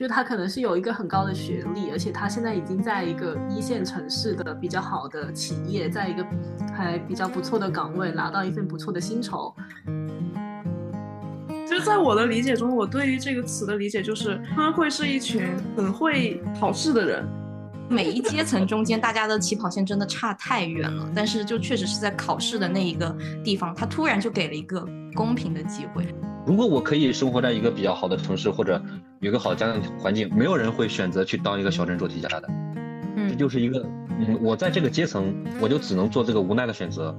就是他可能是有一个很高的学历，而且他现在已经在一个一线城市的比较好的企业，在一个还比较不错的岗位，拿到一份不错的薪酬。就在我的理解中，我对于这个词的理解就是，他们会是一群很会考试的人。每一阶层中间，大家的起跑线真的差太远了。但是，就确实是在考试的那一个地方，他突然就给了一个公平的机会。如果我可以生活在一个比较好的城市，或者有个好的家庭环境，没有人会选择去当一个小镇做题家的。嗯，这就是一个，嗯，我在这个阶层，我就只能做这个无奈的选择。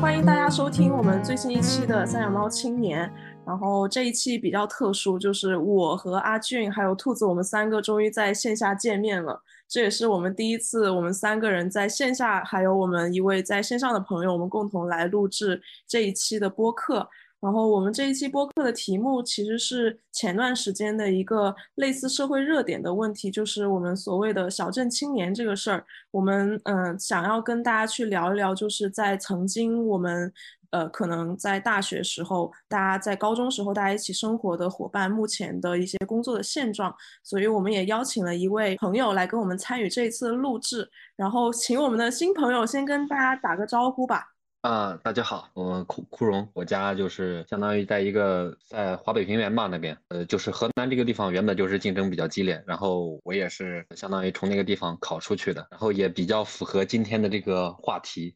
欢迎大家收听我们最新一期的三养猫青年，然后这一期比较特殊，就是我和阿俊还有兔子，我们三个终于在线下见面了。这也是我们第一次，我们三个人在线下，还有我们一位在线上的朋友，我们共同来录制这一期的播客。然后我们这一期播客的题目其实是前段时间的一个类似社会热点的问题，就是我们所谓的小镇青年这个事儿。我们嗯想要跟大家去聊一聊，就是在曾经我们呃可能在大学时候，大家在高中时候大家一起生活的伙伴，目前的一些工作的现状。所以我们也邀请了一位朋友来跟我们参与这一次的录制。然后请我们的新朋友先跟大家打个招呼吧。啊，大家好，我库库荣，我家就是相当于在一个在华北平原吧那边，呃，就是河南这个地方原本就是竞争比较激烈，然后我也是相当于从那个地方考出去的，然后也比较符合今天的这个话题，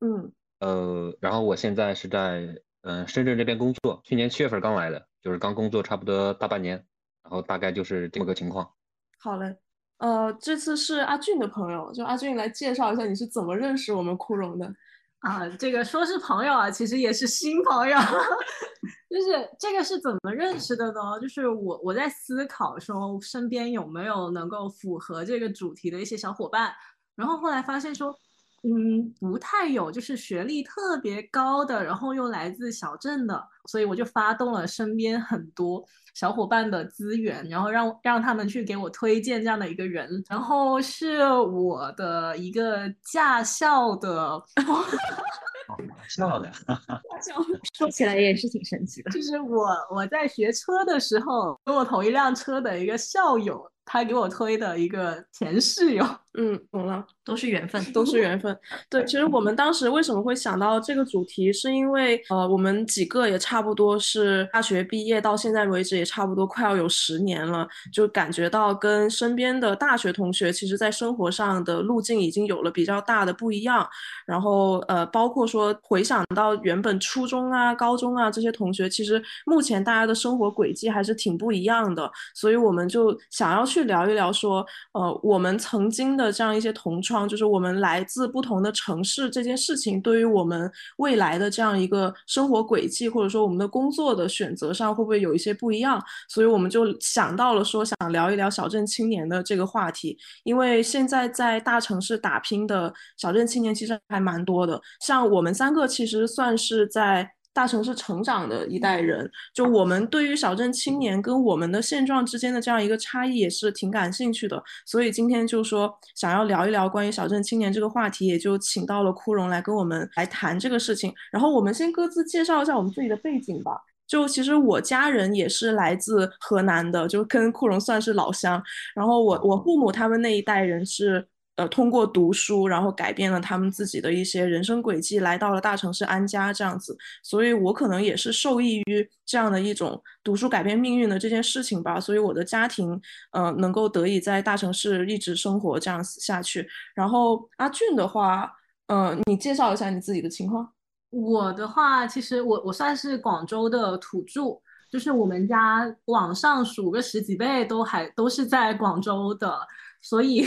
嗯，呃，然后我现在是在嗯深圳这边工作，去年七月份刚来的，就是刚工作差不多大半年，然后大概就是这么个情况。好嘞，呃，这次是阿俊的朋友，就阿俊来介绍一下你是怎么认识我们枯荣的。啊，这个说是朋友啊，其实也是新朋友。就是这个是怎么认识的呢？就是我我在思考说身边有没有能够符合这个主题的一些小伙伴，然后后来发现说，嗯，不太有，就是学历特别高的，然后又来自小镇的，所以我就发动了身边很多。小伙伴的资源，然后让让他们去给我推荐这样的一个人，然后是我的一个驾校的，驾校的，驾校说起来也是挺神奇的，就是我我在学车的时候跟我同一辆车的一个校友。他给我推的一个前室友，嗯，懂了，都是缘分，都是缘分。对，其实我们当时为什么会想到这个主题，是因为呃，我们几个也差不多是大学毕业到现在为止，也差不多快要有十年了，就感觉到跟身边的大学同学，其实在生活上的路径已经有了比较大的不一样。然后呃，包括说回想到原本初中啊、高中啊这些同学，其实目前大家的生活轨迹还是挺不一样的，所以我们就想要去。聊一聊，说，呃，我们曾经的这样一些同窗，就是我们来自不同的城市这件事情，对于我们未来的这样一个生活轨迹，或者说我们的工作的选择上，会不会有一些不一样？所以我们就想到了说，想聊一聊小镇青年的这个话题，因为现在在大城市打拼的小镇青年其实还蛮多的，像我们三个其实算是在。大城市成长的一代人，就我们对于小镇青年跟我们的现状之间的这样一个差异也是挺感兴趣的，所以今天就说想要聊一聊关于小镇青年这个话题，也就请到了枯荣来跟我们来谈这个事情。然后我们先各自介绍一下我们自己的背景吧。就其实我家人也是来自河南的，就跟库荣算是老乡。然后我我父母他们那一代人是。呃，通过读书，然后改变了他们自己的一些人生轨迹，来到了大城市安家这样子。所以我可能也是受益于这样的一种读书改变命运的这件事情吧。所以我的家庭，呃，能够得以在大城市一直生活这样子下去。然后阿俊的话，呃，你介绍一下你自己的情况。我的话，其实我我算是广州的土著，就是我们家往上数个十几辈都还都是在广州的。所以，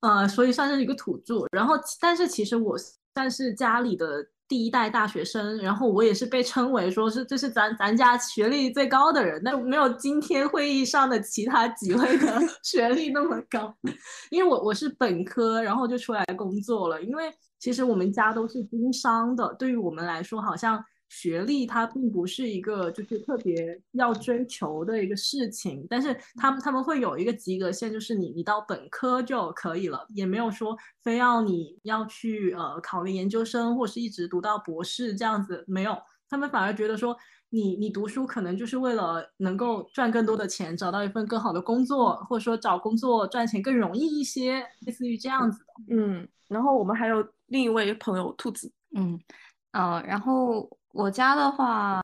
呃，所以算是一个土著。然后，但是其实我算是家里的第一代大学生。然后我也是被称为说是这是咱咱家学历最高的人，但没有今天会议上的其他几位的 学历那么高。因为我我是本科，然后就出来工作了。因为其实我们家都是经商的，对于我们来说，好像学历它并不是一个就是特别要追求的一个事情，但是他们他们会有一个及格线，就是你你到本科就可以了，也没有说非要你要去呃考个研究生或是一直读到博士这样子，没有，他们反而觉得说你你读书可能就是为了能够赚更多的钱，找到一份更好的工作，或者说找工作赚钱更容易一些，类似于这样子的。嗯，然后我们还有另一位朋友兔子，嗯，呃，然后我家的话，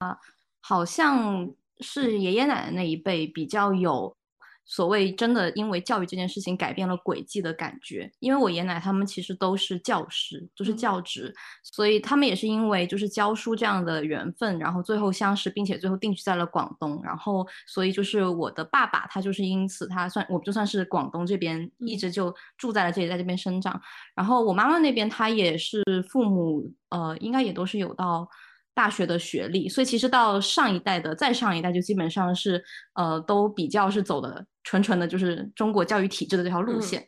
好像是爷爷奶奶那一辈比较有所谓真的因为教育这件事情改变了轨迹的感觉。因为我爷爷奶奶他们其实都是教师，都是嗯教职，所以他们也是因为就是教书这样的缘分，然后最后相识，并且最后定居在了广东。然后所以就是我的爸爸，他就是因此他算我就算是广东这边一嗯直就住在了这里，在这边生长。然后我妈妈那边，她也是父母，呃，应该也都是有到大学的学历，所以其实到上一代的再上一代，就基本上是呃都比较是走的纯纯的，就是中国教育体制的这条路嗯线。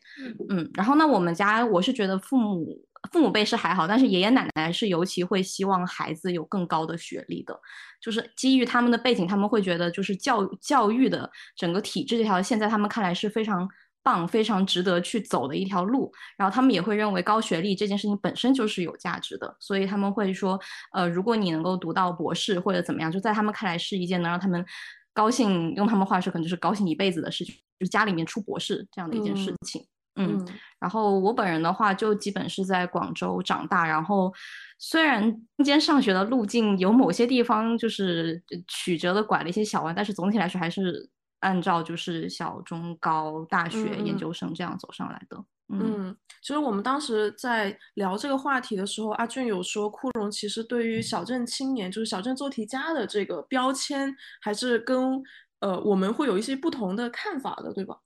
嗯，然后呢，我们家我是觉得父母父母辈是还好，但是爷爷奶奶是尤其会希望孩子有更高的学历的，就是基于他们的背景，他们会觉得就是教教育的整个体制这条线，在他们看来是非常棒、非常值得去走的一条路。然后他们也会认为高学历这件事情本身就是有价值的，所以他们会说，呃，如果你能够读到博士或者怎么样，就在他们看来是一件能让他们高兴，用他们话说，可能就是高兴一辈子的事情，就是家里面出博士这样的一件事嗯情。嗯，嗯然后我本人的话，就基本是在广州长大，然后虽然中间上学的路径有某些地方就是呃曲折的拐了一些小弯，但是总体来说还是按照就是小中高大学、研究生这样走上来的。嗯嗯，其实我们当时在聊这个话题的时候，阿俊有说，库荣其实对于小镇青年，就是小镇做题家的这个标签，还是跟呃我们会有一些不同的看法的，对吧？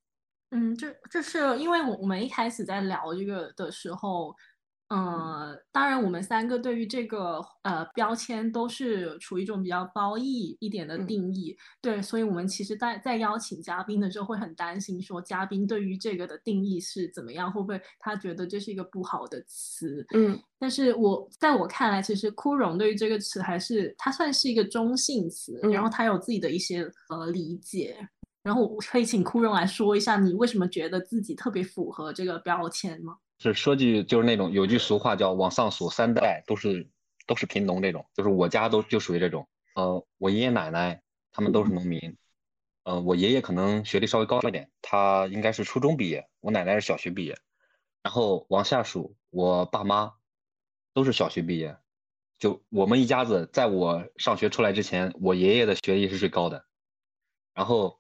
嗯，这这是因为我我们一开始在聊这个的时候，呃，当然我们三个对于这个呃标签都是处于一种比较褒义一点的嗯定义，对，所以我们其实在在邀请嘉宾的时候会很担心说嘉宾对于这个的定义是怎么样，会不会他觉得这是一个不好的词，嗯但是我在我看来，其实枯荣对于这个词还是它算是一个中性词，然后嗯它有自己的一些呃理解。然后我可以请枯荣来说一下，你为什么觉得自己特别符合这个标签吗？是说句就是那种有句俗话叫往上数三代都是都是贫农这种，就是我家都就属于这种。呃，我爷爷奶奶他们都是农民，呃，我爷爷可能学历稍微高一点，他应该是初中毕业，我奶奶是小学毕业，然后往下数，我爸妈都是小学毕业。就我们一家子，在我上学出来之前，我爷爷的学历是最高的，然后，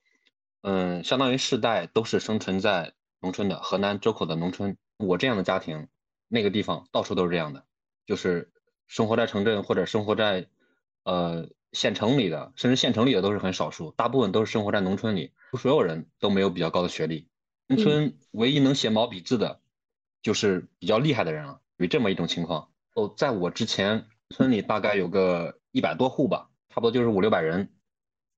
嗯，相当于世代都是生存在农村的，河南周口的农村。我这样的家庭，那个地方到处都是这样的，就是生活在城镇或者生活在呃县城里的，甚至县城里的都是很少数，大部分都是生活在农村里，所有人都没有比较高的学历。农村唯一能写毛笔字的，就是比较厉害的人了，有这么一种情况。哦，在我之前，村里大概有个一百多户吧，差不多就是五六百人，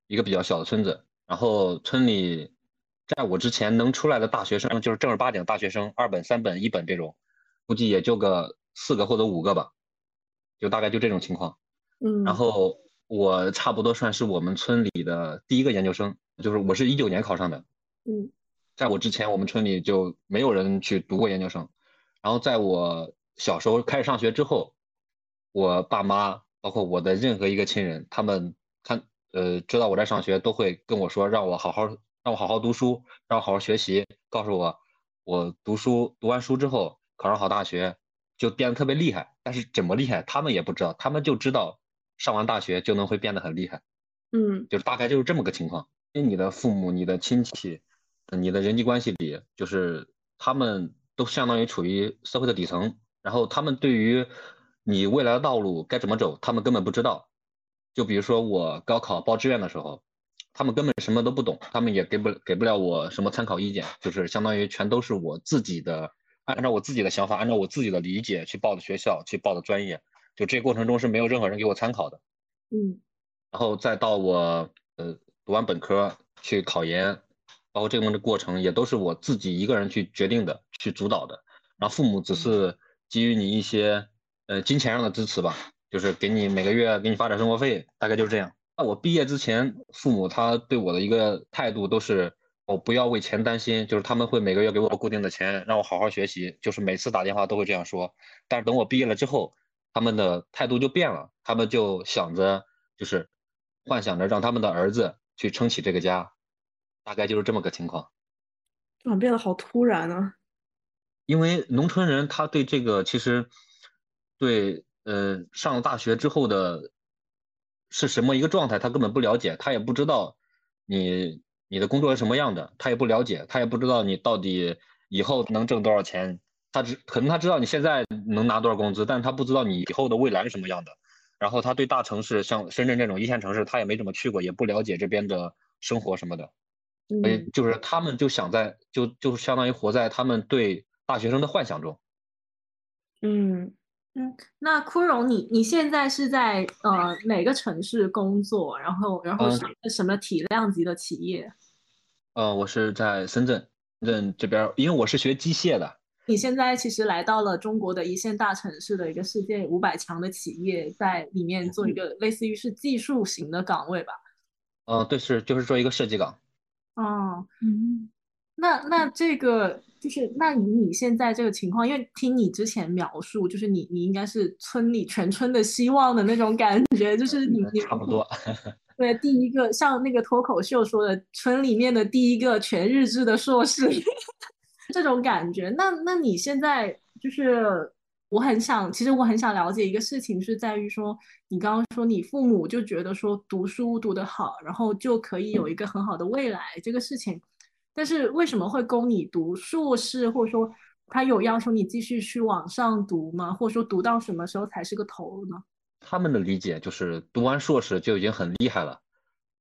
一个比较小的村子。然后村里，在我之前能出来的大学生，就是正儿八经大学生，二本、三本、一本这种，估计也就个四个或者五个吧，就大概就这种情况。嗯，然后我差不多算是我们村里的第一个研究生，就是我是一九年考上的。嗯在我之前，我们村里就没有人去读过研究生。然后在我小时候开始上学之后，我爸妈包括我的任何一个亲人，他们看呃知道我在上学，都会跟我说让我好好让我好好读书，让我好好学习，告诉我我读书读完书之后考上好大学就变得特别厉害。但是怎么厉害，他们也不知道，他们就知道上完大学就能会变得很厉害。嗯就是大概就是这么个情况。因为你的父母、你的亲戚、呃你的人际关系里，就是他们都相当于处于社会的底层，然后他们对于你未来的道路该怎么走，他们根本不知道。就比如说我高考报志愿的时候，他们根本什么都不懂，他们也给不给不了我什么参考意见，就是相当于全都是我自己的，按照我自己的想法，按照我自己的理解去报的学校，去报的专业，就这个过程中是没有任何人给我参考的。嗯然后再到我呃读完本科去考研，包括这个过程也都是我自己一个人去决定的，去主导的。然后父母只是给予你一些呃金钱上的支持吧，就是给你每个月给你发点生活费，大概就是这样。那我毕业之前，父母他对我的一个态度都是，我不要为钱担心，就是他们会每个月给我固定的钱，让我好好学习，就是每次打电话都会这样说。但是等我毕业了之后，他们的态度就变了，他们就想着，就是幻想着让他们的儿子去撑起这个家，大概就是这么个情况。转变的好突然啊！因为农村人他对这个其实，对呃上了大学之后的。是什么一个状态？他根本不了解，他也不知道你你的工作是什么样的，他也不了解，他也不知道你到底以后能挣多少钱。他只可能他知道你现在能拿多少工资，但他不知道你以后的未来是什么样的。然后他对大城市，像深圳这种一线城市，他也没怎么去过，也不了解这边的生活什么的。所以就是他们就想在就就相当于活在他们对大学生的幻想中。嗯。嗯，那枯荣，你你现在是在呃哪个城市工作？然后然后是什么体量级的企业？呃，我是在深圳，深圳这边，因为我是学机械的。你现在其实来到了中国的一线大城市的一个世界五百强的企业，在里面做一个类似于是技术型的岗位吧？嗯，对，是就是做一个设计岗。哦，嗯。那那这个就是，那以你现在这个情况，因为听你之前描述，就是你你应该是村里全村的希望的那种感觉，就是你你差不多，对，第一个像那个脱口秀说的，村里面的第一个全日制的硕士，这种感觉。那那你现在就是，我很想，其实我很想了解一个事情，是在于说，你刚刚说你父母就觉得说读书读得好，然后就可以有一个很好的未来，这个事情。但是为什么会供你读硕士，或者说他有要求你继续去往上读吗？或者说读到什么时候才是个头呢？他们的理解就是读完硕士就已经很厉害了。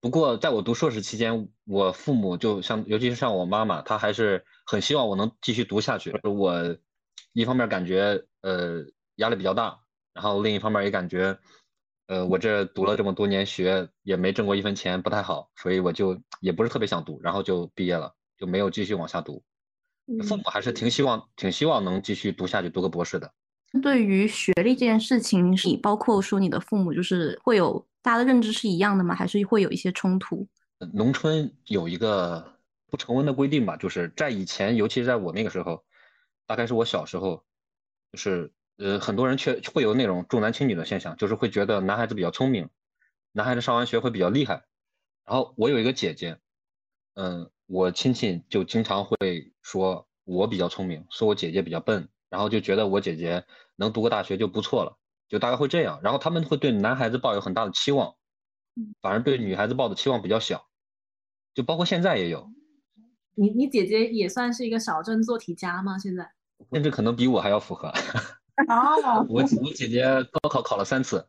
不过在我读硕士期间，我父母就像，尤其是像我妈妈，她还是很希望我能继续读下去。我一方面感觉呃压力比较大，然后另一方面也感觉呃我这读了这么多年学也没挣过一分钱，不太好，所以我就也不是特别想读，然后就毕业了。就没有继续往下读，父母还是挺希望、挺希望能继续读下去，读个博士的。对于学历这件事情，你包括说你的父母，就是会有大家的认知是一样的吗？还是会有一些冲突？农村有一个不成文的规定吧，就是在以前，尤其是在我那个时候，大概是我小时候，就是呃，很多人却会有那种重男轻女的现象，就是会觉得男孩子比较聪明，男孩子上完学会比较厉害。然后我有一个姐姐，嗯。我亲戚就经常会说我比较聪明，说我姐姐比较笨，然后就觉得我姐姐能读个大学就不错了，就大概会这样。然后他们会对男孩子抱有很大的期望，反而对女孩子抱的期望比较小，就包括现在也有。你你姐姐也算是一个小镇做题家吗？现在甚至可能比我还要符合。哦，我我姐姐高考考了三次。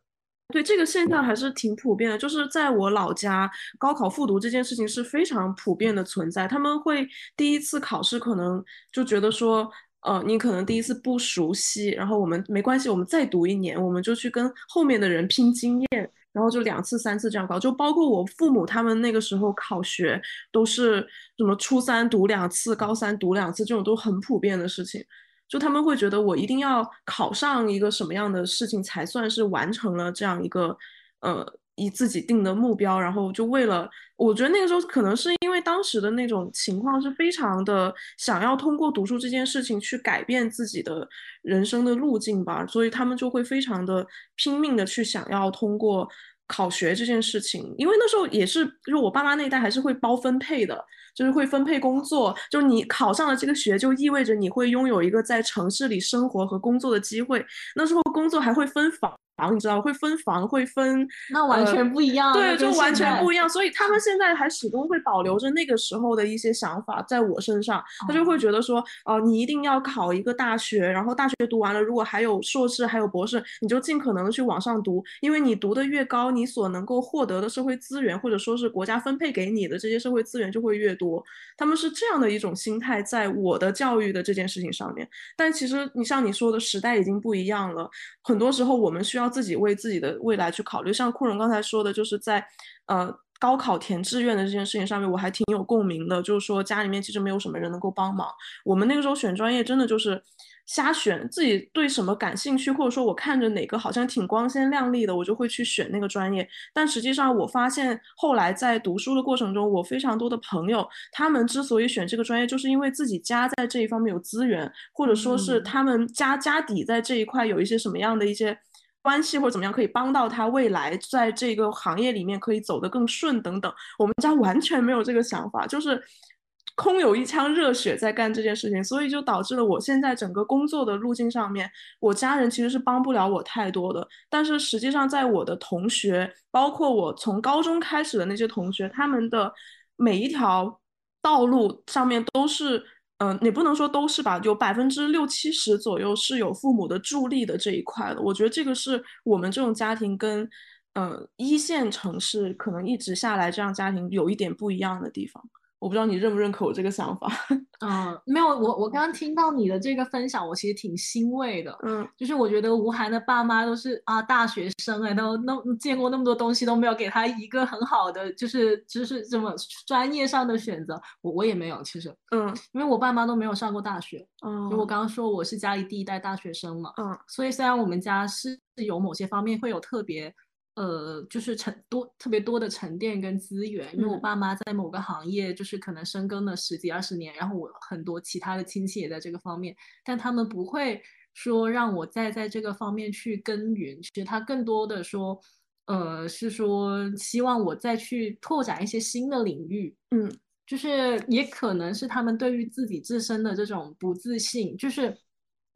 对这个现象还是挺普遍的，就是在我老家，高考复读这件事情是非常普遍的存在。他们会第一次考试可能就觉得说，呃，你可能第一次不熟悉，然后我们没关系，我们再读一年，我们就去跟后面的人拼经验，然后就两次、三次这样搞。就包括我父母他们那个时候考学，都是什么初三读两次，高三读两次，这种都很普遍的事情。就他们会觉得我一定要考上一个什么样的事情才算是完成了这样一个，呃，以自己定的目标，然后就为了，我觉得那个时候可能是因为当时的那种情况是非常的想要通过读书这件事情去改变自己的人生的路径吧，所以他们就会非常的拼命的去想要通过考学这件事情，因为那时候也是，就是我爸妈那一代还是会包分配的。就是会分配工作，就是你考上了这个学，就意味着你会拥有一个在城市里生活和工作的机会。那时候工作还会分房。房你知道会分房会分，那完全不一样。对，就完全不一样。所以他们现在还始终会保留着那个时候的一些想法在我身上。他就会觉得说，呃，你一定要考一个大学，然后大学读完了，如果还有硕士还有博士，你就尽可能的去往上读，因为你读的越高，你所能够获得的社会资源或者说是国家分配给你的这些社会资源就会越多。多他们是这样的一种心态，在我的教育的这件事情上面。但其实你像你说的时代已经不一样了，很多时候我们需要。要自己为自己的未来去考虑，像库荣刚才说的，就是在呃高考填志愿的这件事情上面，我还挺有共鸣的。就是说家里面其实没有什么人能够帮忙。我们那个时候选专业，真的就是瞎选，自己对什么感兴趣，或者说我看着哪个好像挺光鲜亮丽的，我就会去选那个专业。但实际上，我发现后来在读书的过程中，我非常多的朋友，他们之所以选这个专业，就是因为自己家在这一方面有资源，或者说是他们家家底在这一块有一些什么样的一些关系或者怎么样，可以帮到他未来在这个行业里面可以走得更顺等等。我们家完全没有这个想法，就是。空有一腔热血在干这件事情，所以就导致了我现在整个工作的路径上面，我家人其实是帮不了我太多的。但是实际上，在我的同学，包括我从高中开始的那些同学，他们的每一条道路上面都是，嗯，也不能说都是吧，有百分之六七十左右是有父母的助力的这一块的。我觉得这个是我们这种家庭跟，嗯，一线城市可能一直下来这样家庭有一点不一样的地方。我不知道你认不认可我这个想法。嗯，没有，我我刚刚听到你的这个分享，我其实挺欣慰的。嗯，就是我觉得吴涵的爸妈都是啊大学生哎，都那见过那么多东西，都没有给他一个很好的就是就是这么专业上的选择。我我也没有，其实，嗯，因为我爸妈都没有上过大学。嗯，就我刚刚说我是家里第一代大学生嘛。嗯，所以虽然我们家是有某些方面会有特别。呃，就是沉多特别多的沉淀跟资源，因为我爸妈在某个行业就是可能深耕了十几二十年，然后我很多其他的亲戚也在这个方面，但他们不会说让我再在这个方面去耕耘，其实他更多的说，呃，是说希望我再去拓展一些新的领域，嗯，就是也可能是他们对于自己自身的这种不自信，就是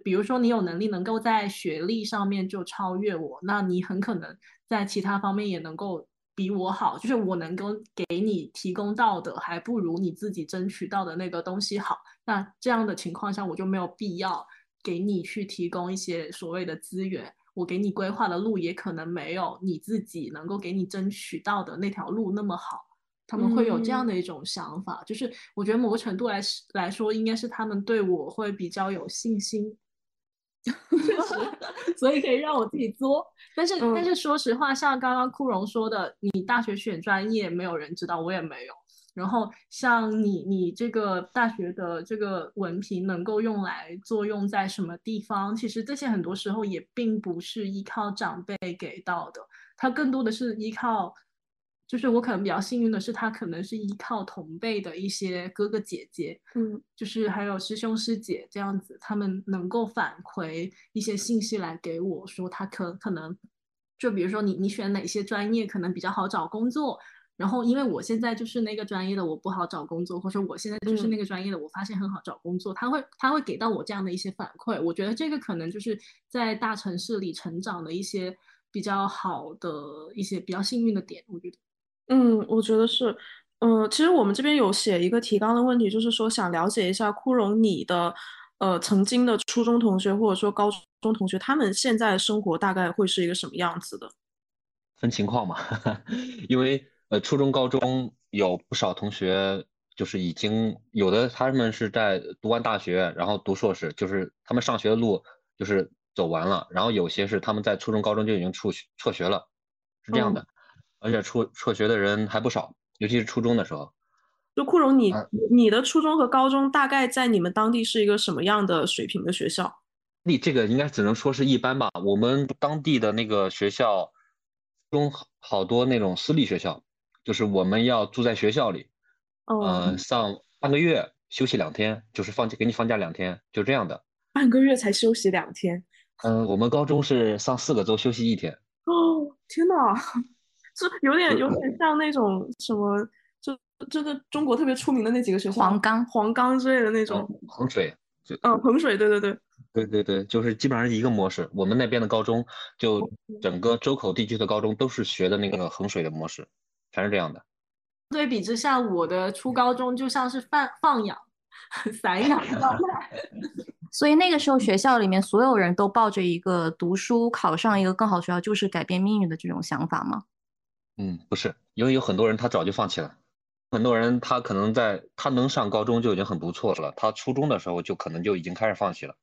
比如说你有能力能够在学历上面就超越我，那你很可能。在其他方面也能够比我好，就是我能够给你提供到的，还不如你自己争取到的那个东西好。那这样的情况下，我就没有必要给你去提供一些所谓的资源，我给你规划的路也可能没有你自己能够给你争取到的那条路那么好。他们会有这样的一种想法，就是我觉得某个程度来来说，应该是他们对我会比较有信心。确实，所以可以让我自己作。但是，但是说实话，像刚刚枯荣说的，你大学选专业，没有人知道，我也没有。然后，像你，你这个大学的这个文凭能够用来作用在什么地方？其实这些很多时候也并不是依靠长辈给到的，它更多的是依靠。就是我可能比较幸运的是，他可能是依靠同辈的一些哥哥姐姐，嗯，就是还有师兄师姐这样子，他们能够反馈一些信息来给我说，他可可能，就比如说你你选哪些专业可能比较好找工作，然后因为我现在就是那个专业的，我不好找工作，或者我现在就是那个专业的，我发现很好找工作，他会他会给到我这样的一些反馈，我觉得这个可能就是在大城市里成长的一些比较好的一些比较幸运的点，我觉得。嗯，我觉得是，嗯，其实我们这边有写一个提纲的问题，就是说想了解一下枯荣你的，呃，曾经的初中同学或者说高中同学，他们现在生活大概会是一个什么样子的？分情况嘛，因为呃，初中、高中有不少同学就是已经有的，他们是在读完大学，然后读硕士，就是他们上学的路就是走完了，然后有些是他们在初中、高中就已经辍辍学了，是这样的。而且辍辍学的人还不少，尤其是初中的时候。就库荣，你你的初中和高中大概在你们当地是一个什么样的水平的学校？你这个应该只能说是一般吧。我们当地的那个学校中好多那种私立学校，就是我们要住在学校里，呃，上半个月休息两天，就是放假给你放假两天，就这样的。半个月才休息两天？嗯，我们高中是上四个周休息一天。哦，天哪！是有点有点像那种什么，就就是中国特别出名的那几个学校，黄冈、黄冈之类的那种。衡水，嗯，衡水，对对对，对对对，就是基本上一个模式。我们那边的高中，就整个周口地区的高中都是学的那个衡水的模式，全是这样的。对比之下，我的初高中就像是放放养、散养状态。所以那个时候学校里面所有人都抱着一个读书考上一个更好学校就是改变命运的这种想法吗？嗯，不是，因为有很多人他早就放弃了，很多人他可能在他能上高中就已经很不错了，他初中的时候就可能就已经开始放弃了，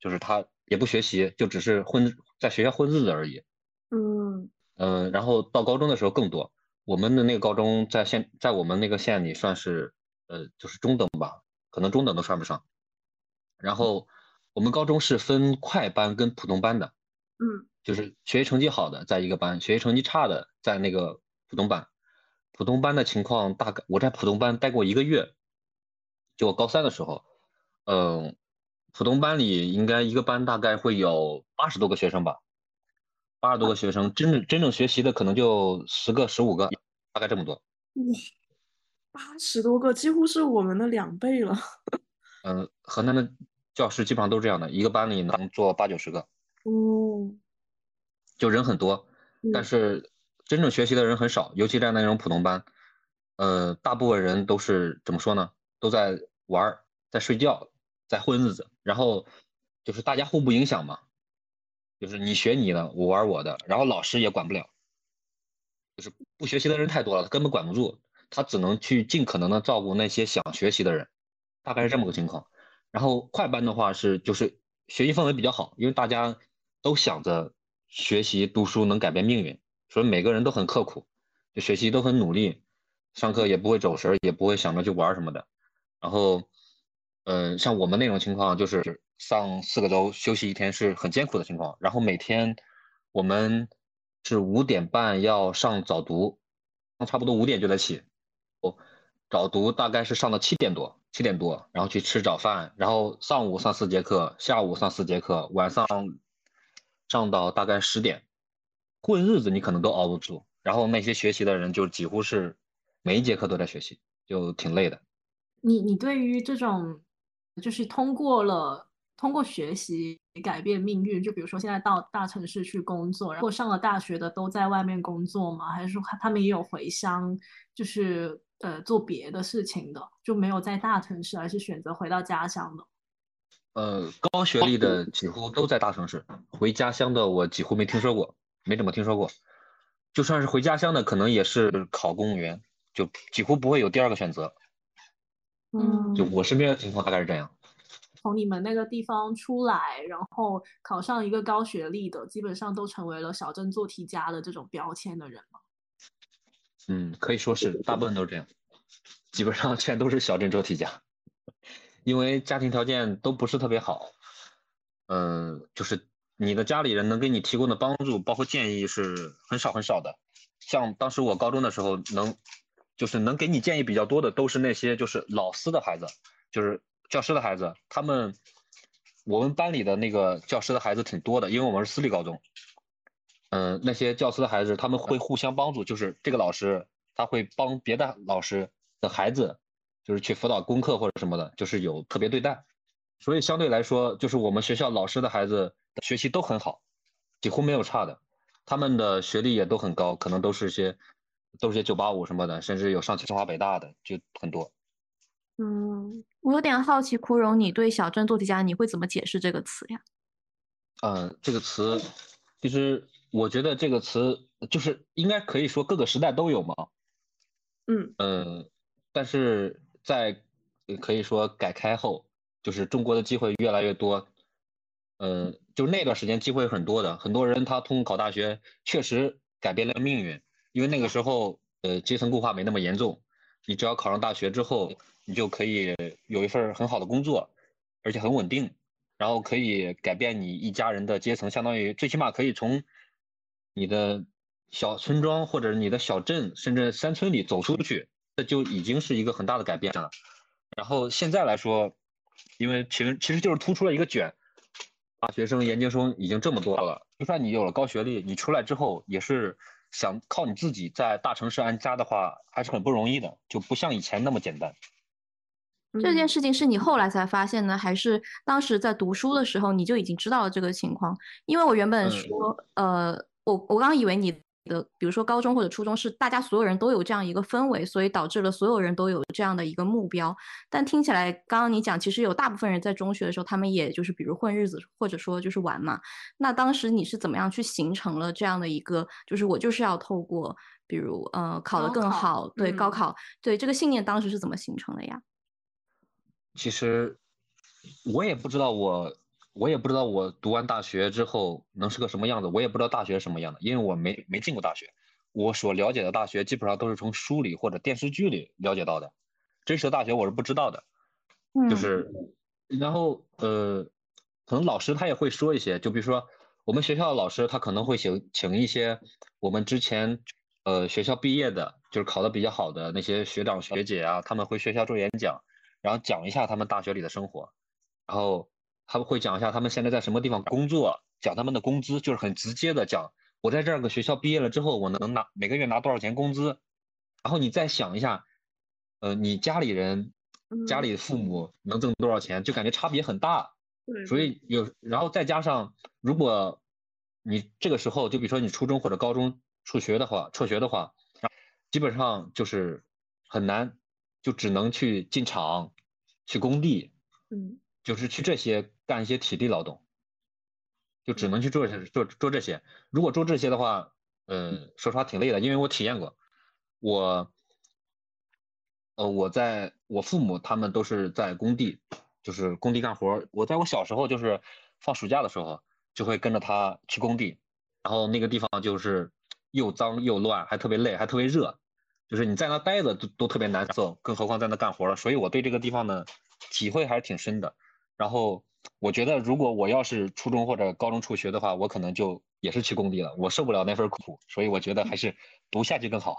就是他也不学习，就只是混在学校混日子而已。嗯嗯，然后到高中的时候更多，我们的那个高中在县在我们那个县里算是呃就是中等吧，可能中等都算不上。然后我们高中是分快班跟普通班的，嗯，就是学习成绩好的在一个班，学习成绩差的在那个普通班。普通班的情况大概我在普通班待过一个月，就我高三的时候，嗯，普通班里应该一个班大概会有八十多个学生吧，八十多个学生，真正真正学习的可能就十个十五个，大概这么多。哇，八十多个，几乎是我们的两倍了。嗯，河南的教师基本上都是这样的，一个班里能坐八九十个，哦，就人很多，但嗯是真正学习的人很少，尤其在那种普通班，呃，大部分人都是怎么说呢？都在玩儿，在睡觉，在混日子，然后就是大家互不影响嘛，就是你学你的，我玩我的，然后老师也管不了，就是不学习的人太多了，他根本管不住，他只能去尽可能的照顾那些想学习的人，大概是这么个情况。然后快班的话是就是学习氛围比较好，因为大家都想着学习读书能改变命运，所以每个人都很刻苦，就学习都很努力，上课也不会走神，也不会想着去玩什么的。然后，呃，像我们那种情况，就是上四个周休息一天是很艰苦的情况。然后每天我们是五点半要上早读，差不多五点就得起。哦，早读大概是上到七点多，七点多，然后去吃早饭，然后上午上四节课，下午上四节课，晚上上到大概十点，混日子你可能都熬不住。然后那些学习的人就几乎是每一节课都在学习，就挺累的。你你对于这种就是通过了通过学习改变命运，就比如说现在到大城市去工作，然后上了大学的都在外面工作吗？还是说他们也有回乡，就是呃做别的事情的，就没有在大城市，而是选择回到家乡的？呃，高学历的几乎都在大城市，回家乡的我几乎没听说过，没怎么听说过。就算是回家乡的，可能也是考公务员，就几乎不会有第二个选择。嗯就我身边的情况大概是这样。从你们那个地方出来，然后考上一个高学历的，基本上都成为了小镇做题家的这种标签的人了。嗯，可以说是大部分都是这样，基本上全都是小镇做题家，因为家庭条件都不是特别好。嗯，就是你的家里人能给你提供的帮助，包括建议是很少很少的。像当时我高中的时候，能就是能给你建议比较多的，都是那些就是老师的孩子，就是教师的孩子。他们我们班里的那个教师的孩子挺多的，因为我们是私立高中。嗯，那些教师的孩子他们会互相帮助，就是这个老师他会帮别的老师的孩子，就是去辅导功课或者什么的，就是有特别对待。所以相对来说，就是我们学校老师的孩子的学习都很好，几乎没有差的，他们的学历也都很高，可能都是些都是些九八五什么的，甚至有上清华北大的，就很多。嗯，我有点好奇，枯荣，你对小镇做题家你会怎么解释这个词呀？嗯，这个词其实我觉得这个词就是应该可以说各个时代都有嘛。嗯呃，但是在可以说改开后，就是中国的机会越来越多。呃，就那段时间机会很多的，很多人他通过考大学确实改变了命运，因为那个时候呃阶层固化没那么严重，你只要考上大学之后，你就可以有一份很好的工作，而且很稳定，然后可以改变你一家人的阶层，相当于最起码可以从你的小村庄或者你的小镇，甚至山村里走出去，这就已经是一个很大的改变了。然后现在来说，因为其实其实就是突出了一个卷，大学生、研究生已经这么多了，就算你有了高学历，你出来之后也是想靠你自己在大城市安家的话，还是很不容易的，就不像以前那么简单。这件嗯事情是你后来才发现呢，还是当时在读书的时候你就已经知道了这个情况？因为我原本嗯说，呃，我我刚刚以为你的，比如说高中或者初中是大家所有人都有这样一个氛围，所以导致了所有人都有这样的一个目标。但听起来，刚刚你讲，其实有大部分人在中学的时候，他们也就是比如混日子，或者说就是玩嘛。那当时你是怎么样去形成了这样的一个，就是我就是要透过，比如呃考得更好，对高嗯考，对这个信念当时是怎么形成的呀？其实我也不知道我，我也不知道我读完大学之后能是个什么样子，我也不知道大学是什么样的，因为我没没进过大学。我所了解的大学基本上都是从书里或者电视剧里了解到的，真实的大学我是不知道的。嗯，就是，然后呃，可能老师他也会说一些，就比如说我们学校的老师他可能会请请一些我们之前呃学校毕业的，就是考的比较好的那些学长学姐啊，他们回学校做演讲，然后讲一下他们大学里的生活，然后他们会讲一下他们现在在什么地方工作，讲他们的工资，就是很直接的讲我在这个学校毕业了之后，我能拿每个月拿多少钱工资，然后你再想一下，呃，你家里人。家里父母能挣多少钱，就感觉差别很大。对，所以有，然后再加上，如果你这个时候，就比如说你初中或者高中辍学的话，辍学的话，基本上就是很难，就只能去进厂、去工地，嗯，就是去这些干一些体力劳动，就只能去做做做这些。如果做这些的话，呃，说实话挺累的，因为我体验过，我。呃，我在我父母他们都是在工地，就是工地干活。我在我小时候就是放暑假的时候，就会跟着他去工地，然后那个地方就是又脏又乱，还特别累，还特别热，就是你在那待着都都特别难受，更何况在那干活了。所以我对这个地方的体会还是挺深的。然后我觉得，如果我要是初中或者高中辍学的话，我可能就也是去工地了。我受不了那份苦，所以我觉得还是读下去更好。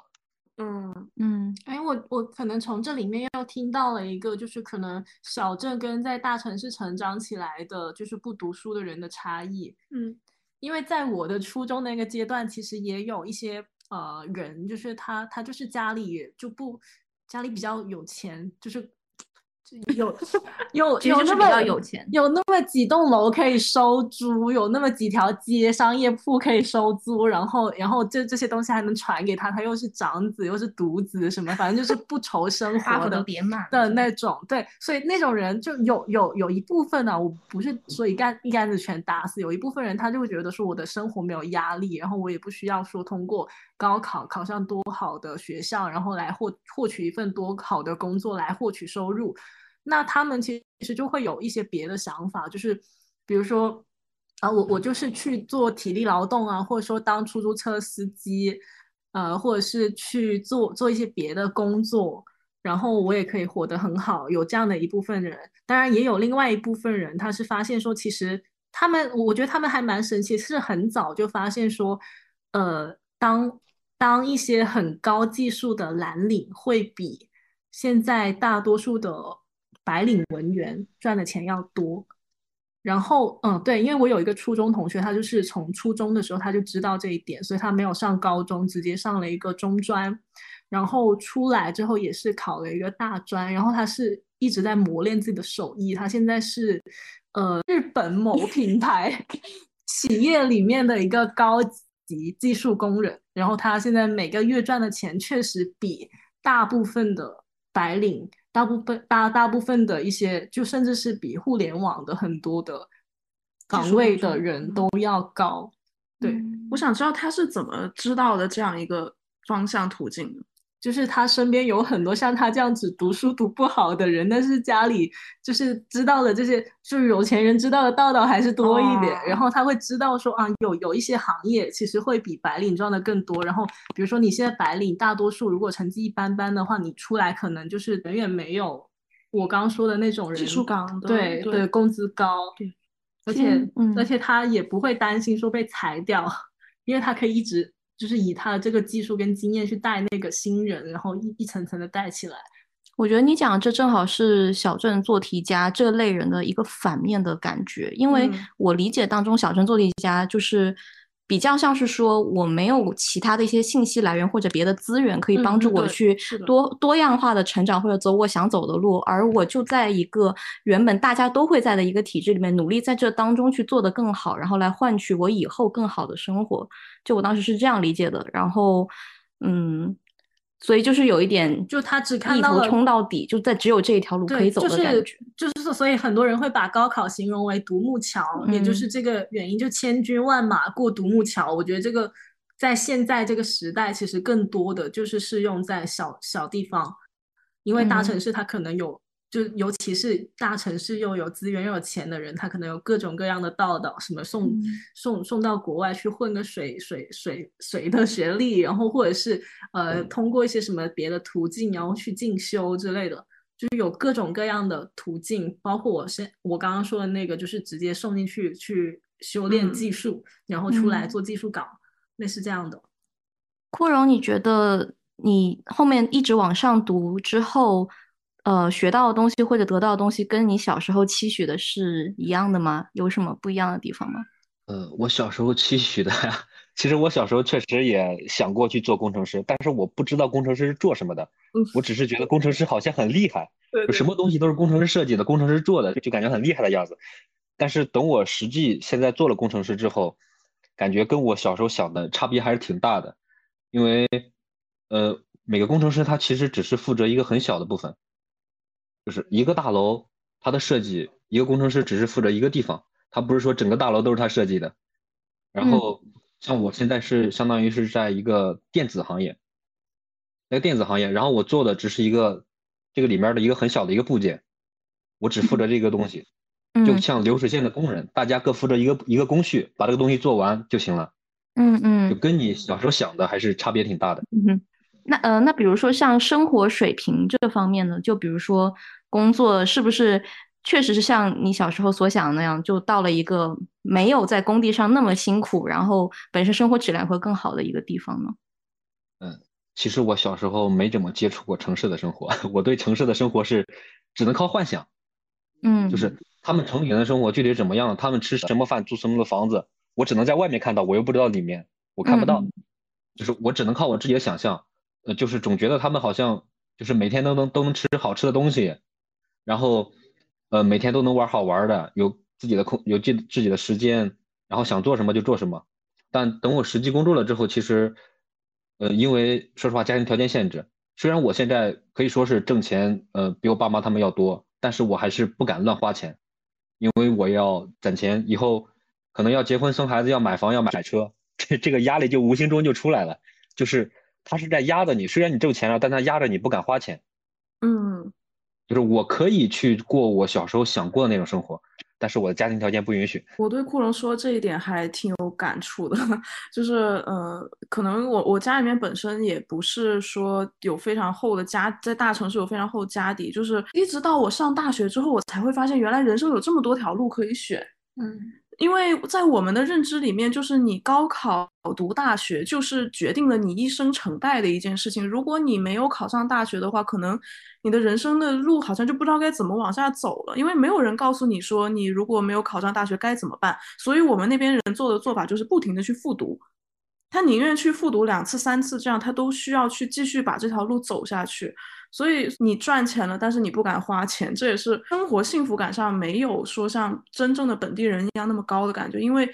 嗯嗯，哎，我我可能从这里面又听到了一个，就是可能小镇跟在大城市成长起来的，就是不读书的人的差异。嗯，因为在我的初中那个阶段，其实也有一些呃人，就是他他就是家里就不家里比较有钱，就是。有 有有那么有钱，有那么几栋楼可以收租，有那么几条街商业铺可以收租，然后然后这这些东西还能传给他，他又是长子又是独子什么，反正就是不愁生活的的那种。对，所以那种人就有有有一部分呢，我不是说一竿一竿子全打死，有一部分人他就会觉得说我的生活没有压力，然后我也不需要说通过高考考上多好的学校，然后来获获取一份多好的工作来获取收入。那他们其实就会有一些别的想法，就是比如说啊，我我就是去做体力劳动啊，或者说当出租车司机，呃，或者是去做做一些别的工作，然后我也可以活得很好。有这样的一部分人，当然也有另外一部分人，他是发现说，其实他们，我觉得他们还蛮神奇，是很早就发现说，呃，当当一些很高技术的蓝领会比现在大多数的。白领文员赚的钱要多，然后嗯，对，因为我有一个初中同学，他就是从初中的时候他就知道这一点，所以他没有上高中，直接上了一个中专，然后出来之后也是考了一个大专，然后他是一直在磨练自己的手艺，他现在是呃日本某品牌 企业里面的一个高级技术工人，然后他现在每个月赚的钱确实比大部分的白领。大部分大大部分的一些，就甚至是比互联网的很多的岗位的人都要高。对，我想知道他是怎么知道的这样一个方向途径的。就是他身边有很多像他这样子读书读不好的人，但是家里就是知道的这些，就是有钱人知道的道道还是多一点。然后他会知道说啊，有有一些行业其实会比白领赚的更多。然后比如说你现在白领大多数如果成绩一般般的话，你出来可能就是远远没有我刚说的那种人技术岗对对工资高，对，而且而且他也不会担心说被裁掉，因为他可以一直。就是以他的这个技术跟经验去带那个新人，然后一一层层的带起来。我觉得你讲这正好是小镇做题家这类人的一个反面的感觉，因为我理解当中小镇做题家就是。比较像是说，我没有其他的一些信息来源或者别的资源可以帮助我去多多样化的成长或者走我想走的路，而我就在一个原本大家都会在的一个体制里面努力在这当中去做得更好，然后来换取我以后更好的生活。就我当时是这样理解的，然后，嗯。所以就是有一点，就他只看到了冲到底，就在只有这一条路可以走的感觉。就是所以很多人会把高考形容为独木桥，也就是这个原因，就千军万马过独木桥。我觉得这个在现在这个时代，其实更多的就是适用在小小地方，因为大城市它可能有。就尤其是大城市又有资源又有钱的人，他可能有各种各样的道道，什么送送送到国外去混个水水水水的学历，然后或者是呃通过一些什么别的途径，然后去进修之类的。就是有各种各样的途径，包括我现我刚刚说的那个，就是直接送进去去修炼技术，然后出来做技术岗，类似这样的。库荣，你觉得你后面一直往上读之后，呃，学到的东西或者得到的东西，跟你小时候期许的是一样的吗？有什么不一样的地方吗？呃，我小时候期许的呀，其实我小时候确实也想过去做工程师，但是我不知道工程师是做什么的，我只是觉得工程师好像很厉害，对，什么东西都是工程师设计的，工程师做的，就感觉很厉害的样子。但是等我实际现在做了工程师之后，感觉跟我小时候想的差别还是挺大的。因为，呃，每个工程师他其实只是负责一个很小的部分，就是一个大楼它的设计，一个工程师只是负责一个地方，他不是说整个大楼都是他设计的。然后，像我现在是相当于是在一个电子行业，那个电子行业，然后我做的只是一个这个里面的一个很小的一个部件，我只负责这个东西，就像流水线的工人，大家各负责一个一个工序，把这个东西做完就行了。嗯嗯，就跟你小时候想的还是差别挺大的。嗯哼，那呃，那比如说像生活水平这方面呢，就比如说工作是不是确实是像你小时候所想的那样，就到了一个没有在工地上那么辛苦，然后本身生活质量会更好的一个地方呢？嗯，其实我小时候没怎么接触过城市的生活，我对城市的生活是只能靠幻想。嗯，就是他们城里人的生活具体怎么样，他们吃什么饭，住什么的房子。我只能在外面看到，我又不知道里面，我看不到，就是我只能靠我自己的想象，呃，就是总觉得他们好像就是每天都能都能吃好吃的东西，然后呃每天都能玩好玩的，有自己的空有自自己的时间，然后想做什么就做什么。但等我实际工作了之后，其实呃因为说实话家庭条件限制，虽然我现在可以说是挣钱呃比我爸妈他们要多，但是我还是不敢乱花钱，因为我要攒钱以后。可能要结婚生孩子，要买房，要买车，这这个压力就无形中就出来了，就是他是在压着你，虽然你挣钱了，但他压着你不敢花钱。嗯，就是我可以去过我小时候想过的那种生活，但是我的家庭条件不允许。我对库荣说这一点还挺有感触的，就是呃，可能我我家里面本身也不是说有非常厚的家，在大城市有非常厚家底，就是一直到我上大学之后，我才会发现原来人生有这么多条路可以选。嗯。因为在我们的认知里面，就是你高考读大学，就是决定了你一生成败的一件事情。如果你没有考上大学的话，可能你的人生的路好像就不知道该怎么往下走了。因为没有人告诉你说，你如果没有考上大学该怎么办。所以我们那边人做的做法就是不停的去复读，他宁愿去复读两次、三次，这样他都需要去继续把这条路走下去。所以你赚钱了，但是你不敢花钱，这也是生活幸福感上没有说像真正的本地人一样那么高的感觉。因为，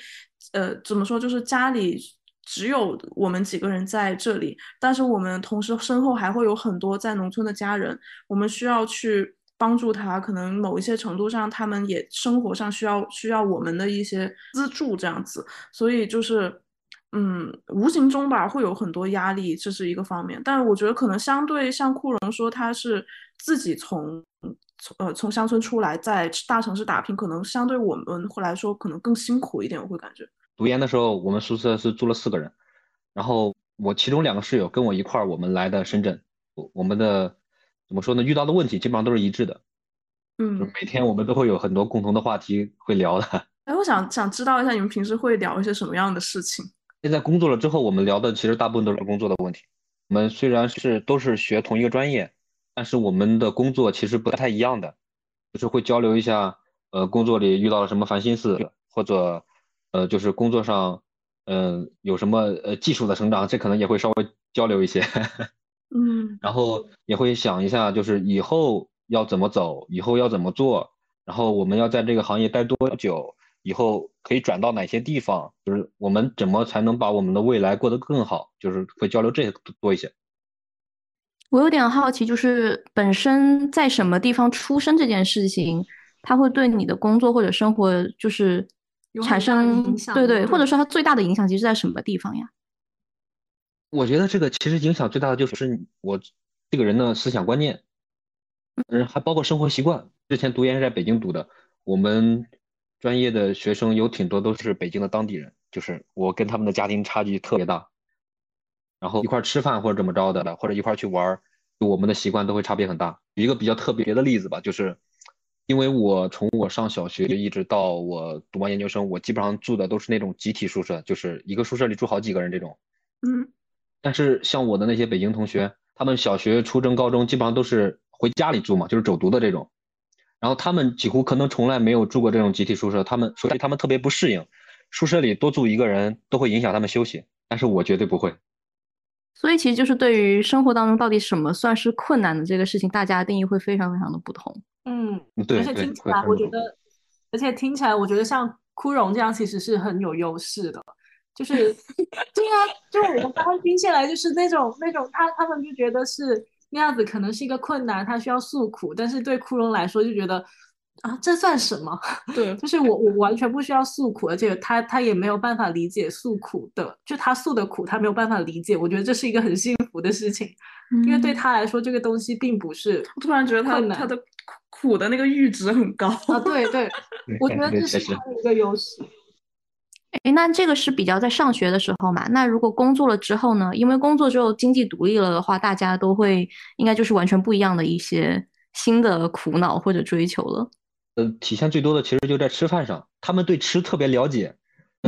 呃，怎么说，就是家里只有我们几个人在这里，但是我们同时身后还会有很多在农村的家人，我们需要去帮助他，可能某一些程度上，他们也生活上需要需要我们的一些资助这样子。所以就是。嗯，无形中吧会有很多压力，这是一个方面。但是我觉得可能相对像库荣说他是自己从从呃从乡村出来，在大城市打拼，可能相对我们会来说可能更辛苦一点。我会感觉读研的时候，我们宿舍是住了四个人，然后我其中两个室友跟我一块儿，我们来的深圳，我们的怎么说呢？遇到的问题基本上都是一致的，嗯，就每天我们都会有很多共同的话题会聊的。哎，我想想知道一下你们平时会聊一些什么样的事情。现在工作了之后，我们聊的其实大部分都是工作的问题。我们虽然是都是学同一个专业，但是我们的工作其实不太一样的，就是会交流一下，呃，工作里遇到了什么烦心事，或者，呃，就是工作上，嗯，有什么呃技术的成长，这可能也会稍微交流一些。嗯，然后也会想一下，就是以后要怎么走，以后要怎么做，然后我们要在这个行业待多久。以后可以转到哪些地方？就是我们怎么才能把我们的未来过得更好？就是会交流这些多一些。我有点好奇，就是本身在什么地方出生这件事情，它会对你的工作或者生活就是产生影响？对对，或者说它最大的影响其实在什么地方呀？我觉得这个其实影响最大的就是我这个人的思想观念，嗯，还包括生活习惯。之前读研是在北京读的，我们。专业的学生有挺多都是北京的当地人，就是我跟他们的家庭差距特别大，然后一块吃饭或者怎么着的，或者一块去玩我们的习惯都会差别很大。举一个比较特别的例子吧，就是因为我从我上小学一直到我读完研究生，我基本上住的都是那种集体宿舍，就是一个宿舍里住好几个人这种。嗯，但是像我的那些北京同学，他们小学、初中、高中基本上都是回家里住嘛，就是走读的这种。然后他们几乎可能从来没有住过这种集体宿舍，他们所以他们特别不适应，宿舍里多住一个人都会影响他们休息。但是我绝对不会。所以其实就是对于生活当中到底什么算是困难的这个事情，大家的定义会非常非常的不同。嗯，对，而且听起来我觉得，而且听起来我觉得像枯荣这样其实是很有优势的，就是 对啊，就我们刚刚听起来就是那种那种他他们就觉得是那样子，可能是一个困难，他需要诉苦，但是对枯荣来说就觉得。啊，这算什么？对，就是我，我完全不需要诉苦，而且他他也没有办法理解诉苦的，就他诉的苦，他没有办法理解。我觉得这是一个很幸福的事情，因为对他来说，这个东西并不是。我突然觉得他他的苦的那个阈值很高啊！对对，我觉得这是他的一个优势。哎，那这个是比较在上学的时候嘛？那如果工作了之后呢？因为工作之后经济独立了的话，大家都会应该就是完全不一样的一些新的苦恼或者追求了。呃，体现最多的其实就在吃饭上，他们对吃特别了解，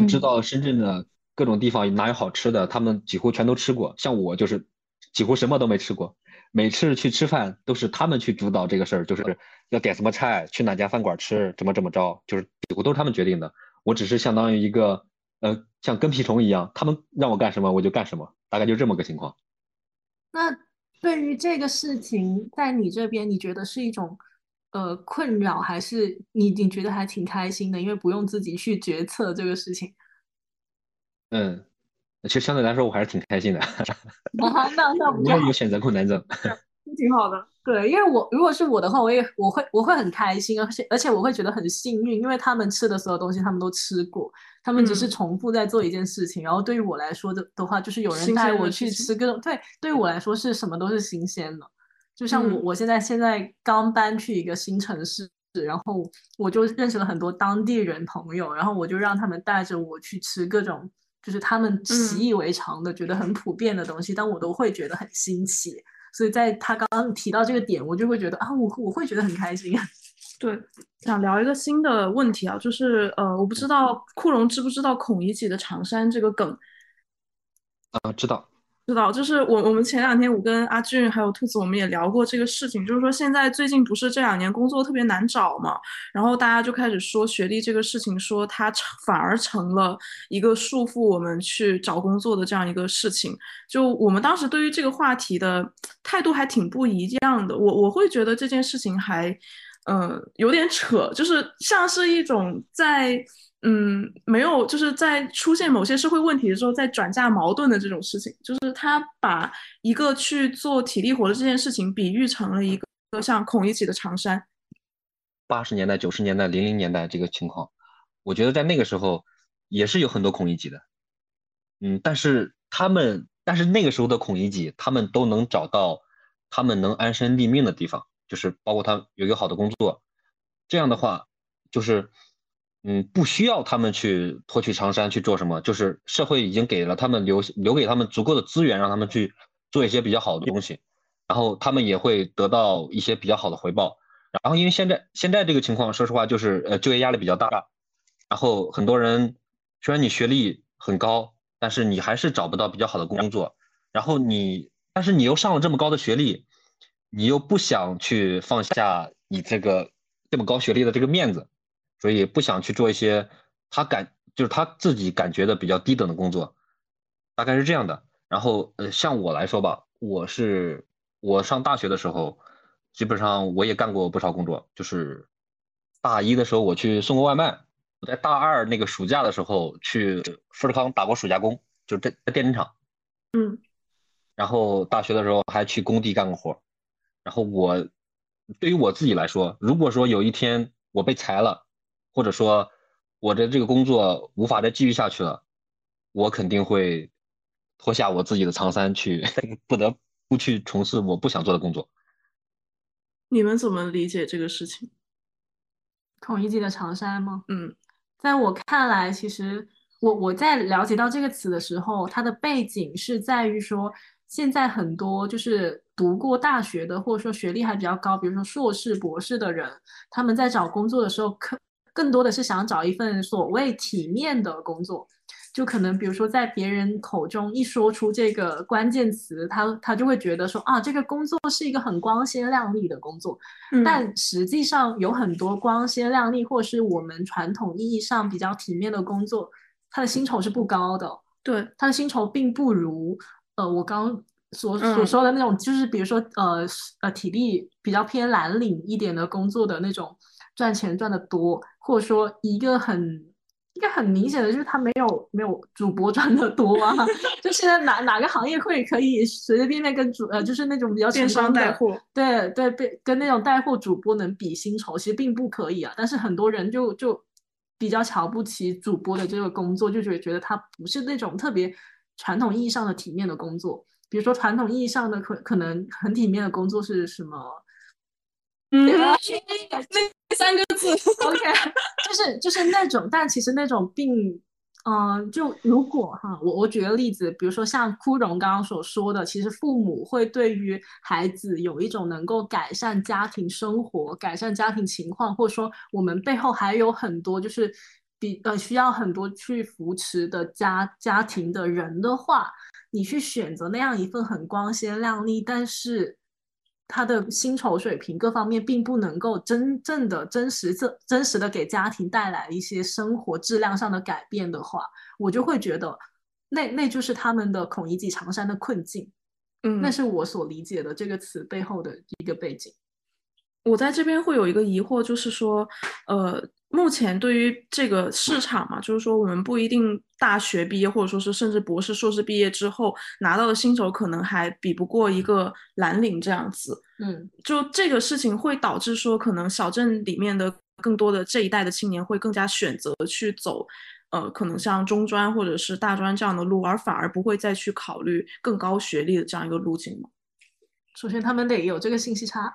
知道深圳的各种地方哪有好吃的，他们几乎全都吃过。像我就是几乎什么都没吃过，每次去吃饭都是他们去主导这个事儿，就是要点什么菜，去哪家饭馆吃，怎么怎么着，就是几乎都是他们决定的。我只是相当于一个呃，像跟屁虫一样，他们让我干什么我就干什么，大概就这么个情况。那对于这个事情，在你这边，你觉得是一种？呃，困扰还是你你觉得还挺开心的，因为不用自己去决策这个事情。嗯，其实相对来说我还是挺开心的。那那不要 有选择困难症，挺好的。对，因为我如果是我的话，我也我会我会很开心，而且而且我会觉得很幸运，因为他们吃的所有东西他们都吃过，他们只是重复在做一件事情。然后对于我来说的的话，就是有人带我去吃各种，对，对于我来说是什么都是新鲜的。就像我，我现在现在刚搬去一个新城市，然后我就认识了很多当地人朋友，然后我就让他们带着我去吃各种，就是他们习以为常的、觉得很普遍的东西，但我都会觉得很新奇。所以在他刚刚提到这个点，我就会觉得啊，我我会觉得很开心。对，想聊一个新的问题啊，就是呃，我不知道库荣知不知道孔乙己的长衫这个梗？啊，知道。知道，就是我我们前两天我跟阿俊还有兔子，我们也聊过这个事情，就是说现在最近不是这两年工作特别难找嘛，然后大家就开始说学历这个事情，说它反而成了一个束缚我们去找工作的这样一个事情。就我们当时对于这个话题的态度还挺不一样的，我我会觉得这件事情还，嗯，有点扯，就是像是一种在。嗯，没有，就是在出现某些社会问题的时候，在转嫁矛盾的这种事情，就是他把一个去做体力活的这件事情比喻成了一个像孔乙己的长衫。八十年代、九十年代、零零年代这个情况，我觉得在那个时候也是有很多孔乙己的。嗯，但是他们，但是那个时候的孔乙己，他们都能找到他们能安身立命的地方，就是包括他有一个好的工作。这样的话，就是。嗯，不需要他们去脱去长衫去做什么，就是社会已经给了他们留留给他们足够的资源，让他们去做一些比较好的东西，然后他们也会得到一些比较好的回报。然后因为现在现在这个情况，说实话就是呃就业压力比较大，然后很多人虽然你学历很高，但是你还是找不到比较好的工作。然后你但是你又上了这么高的学历，你又不想去放下你这个这么高学历的这个面子。所以不想去做一些他感就是他自己感觉的比较低等的工作，大概是这样的。然后呃，像我来说吧，我是我上大学的时候，基本上我也干过不少工作。就是大一的时候我去送过外卖，我在大二那个暑假的时候去富士康打过暑假工，就在在电灯厂。嗯。然后大学的时候还去工地干过活。然后我对于我自己来说，如果说有一天我被裁了，或者说，我的这个工作无法再继续下去了，我肯定会脱下我自己的长衫去，不得不去从事我不想做的工作。你们怎么理解这个事情？孔乙己的长衫吗？嗯，在我看来，其实我我在了解到这个词的时候，它的背景是在于说，现在很多就是读过大学的，或者说学历还比较高，比如说硕士、博士的人，他们在找工作的时候，更更多的是想找一份所谓体面的工作。就可能比如说在别人口中一说出这个关键词，他他就会觉得说啊，这个工作是一个很光鲜亮丽的工作。但实际上有很多光鲜亮丽，或是我们传统意义上比较体面的工作，他的薪酬是不高的。对，他的薪酬并不如呃我刚所所说的那种，就是比如说呃呃体力比较偏蓝领一点的工作的那种赚钱赚的多，或者说一个很。应该很明显的就是他没有没有主播赚的多啊，就现在哪哪个行业会可以随随便便跟主呃就是那种比较电商带货，对对，被跟那种带货主播能比薪酬，其实并不可以啊。但是很多人就就比较瞧不起主播的这个工作，就觉得觉得他不是那种特别传统意义上的体面的工作。比如说传统意义上的可可能很体面的工作是什么？嗯，那三个字，OK，就是就是那种，但其实那种并，嗯，就如果哈，我我举个例子，比如说像枯荣刚刚所说的，其实父母会对于孩子有一种能够改善家庭生活、改善家庭情况，或者说我们背后还有很多就是比呃需要很多去扶持的家家庭的人的话，你去选择那样一份很光鲜亮丽，但是。他的薪酬水平各方面并不能够真正的真实、真真实的给家庭带来一些生活质量上的改变的话，我就会觉得那那就是他们的孔乙己长衫的困境。嗯，那是我所理解的这个词背后的一个背景。我在这边会有一个疑惑，就是说，呃。目前对于这个市场嘛，就是说我们不一定大学毕业，或者说是甚至博士、硕士毕业之后拿到的薪酬可能还比不过一个蓝领这样子。嗯，就这个事情会导致说，可能小镇里面的更多的这一代的青年会更加选择去走，呃，可能像中专或者是大专这样的路，而反而不会再去考虑更高学历的这样一个路径吗？首先，他们得有这个信息差。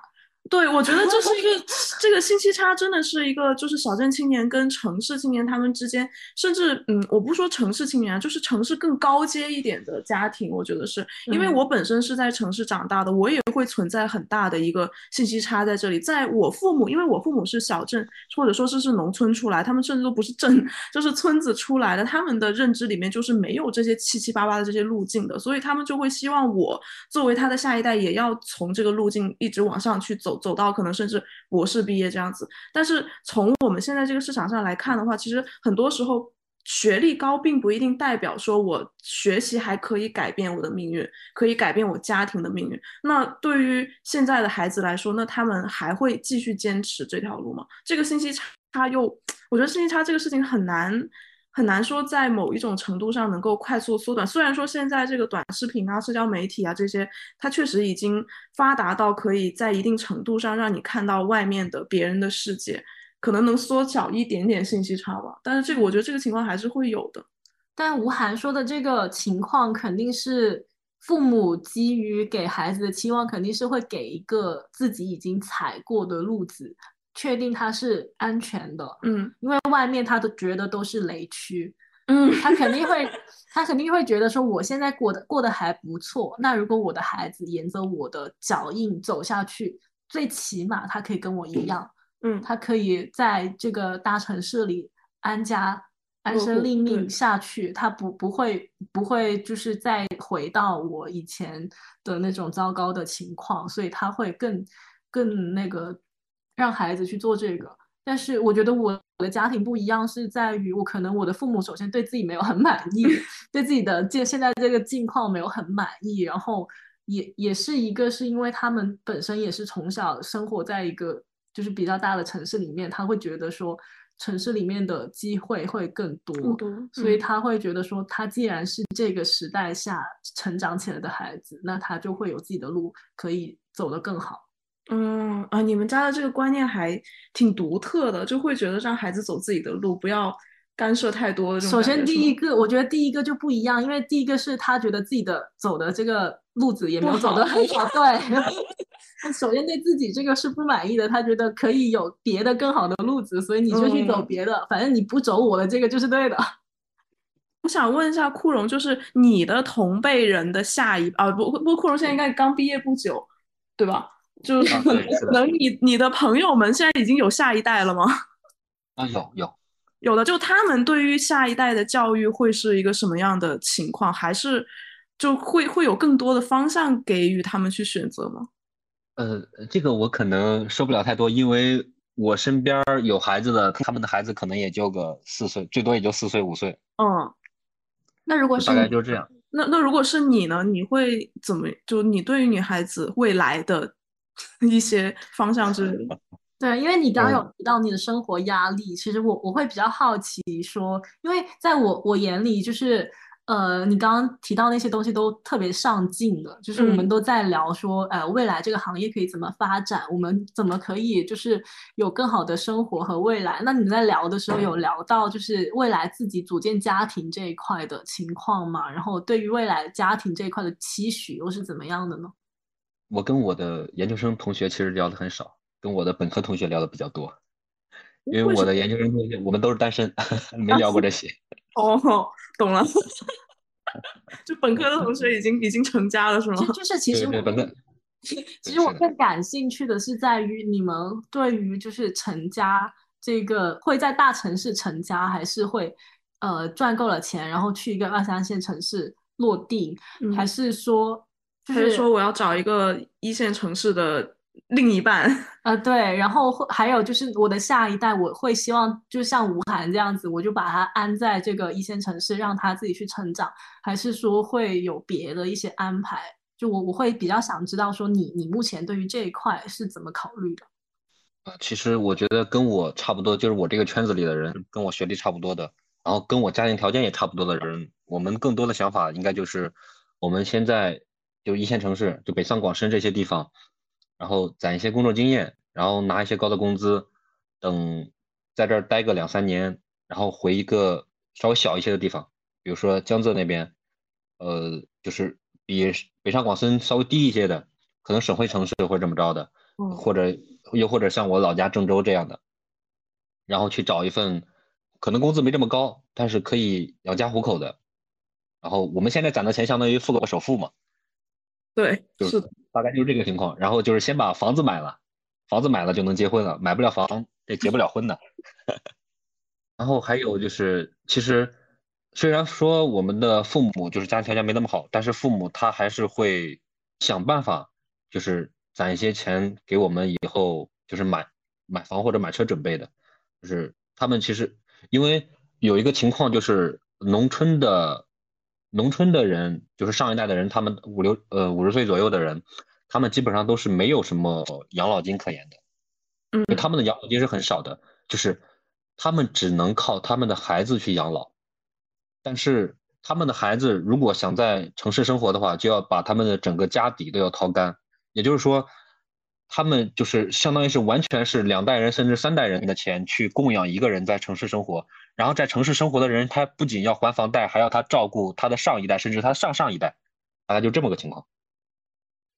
对，我觉得这是一个 这个信息差，真的是一个就是小镇青年跟城市青年他们之间，甚至嗯，我不说城市青年啊，就是城市更高阶一点的家庭，我觉得是因为我本身是在城市长大的，我也会存在很大的一个信息差在这里。在我父母，因为我父母是小镇或者说是是农村出来，他们甚至都不是镇，就是村子出来的，他们的认知里面就是没有这些七七八八的这些路径的，所以他们就会希望我作为他的下一代，也要从这个路径一直往上去走。走到可能甚至博士毕业这样子，但是从我们现在这个市场上来看的话，其实很多时候学历高并不一定代表说我学习还可以改变我的命运，可以改变我家庭的命运。那对于现在的孩子来说，那他们还会继续坚持这条路吗？这个信息差又，我觉得信息差这个事情很难。很难说在某一种程度上能够快速缩短。虽然说现在这个短视频啊、社交媒体啊这些，它确实已经发达到可以在一定程度上让你看到外面的别人的世界，可能能缩小一点点信息差吧。但是这个我觉得这个情况还是会有的。但吴涵说的这个情况，肯定是父母基于给孩子的期望，肯定是会给一个自己已经踩过的路子。确定它是安全的，嗯，因为外面他都觉得都是雷区，嗯，他肯定会，他肯定会觉得说我现在过得过得还不错，那如果我的孩子沿着我的脚印走下去，最起码他可以跟我一样，嗯，他可以在这个大城市里安家安身立命。下去，他不不会不会就是再回到我以前的那种糟糕的情况，所以他会更更那个。让孩子去做这个，但是我觉得我的家庭不一样，是在于我可能我的父母首先对自己没有很满意，对自己的现现在这个境况没有很满意，然后也也是一个是因为他们本身也是从小生活在一个就是比较大的城市里面，他会觉得说城市里面的机会会更多，所以他会觉得说他既然是这个时代下成长起来的孩子，那他就会有自己的路可以走得更好。嗯啊，你们家的这个观念还挺独特的，就会觉得让孩子走自己的路，不要干涉太多。首先，第一个，我觉得第一个就不一样，因为第一个是他觉得自己的走的这个路子也没有走得很好，对。首先对自己这个是不满意的，他觉得可以有别的更好的路子，所以你就去走别的，反正你不走我的这个就是对的。我想问一下库荣，就是你的同辈人的下一啊，不不，库荣现在应该刚毕业不久，对吧？就是可能你你的朋友们现在已经有下一代了吗？啊，有有有的，就他们对于下一代的教育会是一个什么样的情况？还是就会会有更多的方向给予他们去选择吗？呃，这个我可能说不了太多，因为我身边有孩子的，他们的孩子可能也就个四岁，最多也就四岁五岁。嗯。那如果是大概就这样，那那如果是你呢？你会怎么？就你对于女孩子未来的 一些方向之类的？对，因为你刚刚有提到你的生活压力，其实我我会比较好奇说，因为在我我眼里就是。呃，你刚刚提到那些东西都特别上进的，就是我们都在聊说，呃，未来这个行业可以怎么发展，我们怎么可以就是有更好的生活和未来。那你们在聊的时候有聊到就是未来自己组建家庭这一块的情况吗？然后对于未来家庭这一块的期许又是怎么样的呢？我跟我的研究生同学其实聊的很少，跟我的本科同学聊的比较多，因为我的研究生同学我们都是单身，没聊过这些。哦，懂了。就本科的同学已经已经成家了，是吗？就是其实我其实我更感兴趣的是在于你们对于就是成家这个会在大城市成家，还是会呃赚够了钱然后去一个二三线城市落地，还是说就是说我要找一个一线城市的。另一半啊，对，然后还有就是我的下一代，我会希望就像吴涵这样子，我就把他安在这个一线城市，让他自己去成长，还是说会有别的一些安排？就我我会比较想知道说你你目前对于这一块是怎么考虑的？呃，其实我觉得跟我差不多，就是我这个圈子里的人，跟我学历差不多的，然后跟我家庭条件也差不多的人，我们更多的想法应该就是，我们现在就一线城市，就北上广深这些地方。然后攒一些工作经验，然后拿一些高的工资，等在这儿待个两三年，然后回一个稍微小一些的地方，比如说江浙那边，呃，就是比北上广深稍微低一些的，可能省会城市或者怎么着的，或者又或者像我老家郑州这样的，然后去找一份可能工资没这么高，但是可以养家糊口的，然后我们现在攒的钱相当于付个首付嘛。对，就是大概就是这个情况。然后就是先把房子买了，房子买了就能结婚了，买不了房这结不了婚的。然后还有就是，其实虽然说我们的父母就是家庭条件没那么好，但是父母他还是会想办法，就是攒一些钱给我们以后就是买买房或者买车准备的。就是他们其实因为有一个情况就是农村的。农村的人就是上一代的人，他们五六呃五十岁左右的人，他们基本上都是没有什么养老金可言的，嗯，他们的养老金是很少的，就是他们只能靠他们的孩子去养老，但是他们的孩子如果想在城市生活的话，就要把他们的整个家底都要掏干，也就是说，他们就是相当于是完全是两代人甚至三代人的钱去供养一个人在城市生活。然后在城市生活的人，他不仅要还房贷，还要他照顾他的上一代，甚至他上上一代，大概就这么个情况。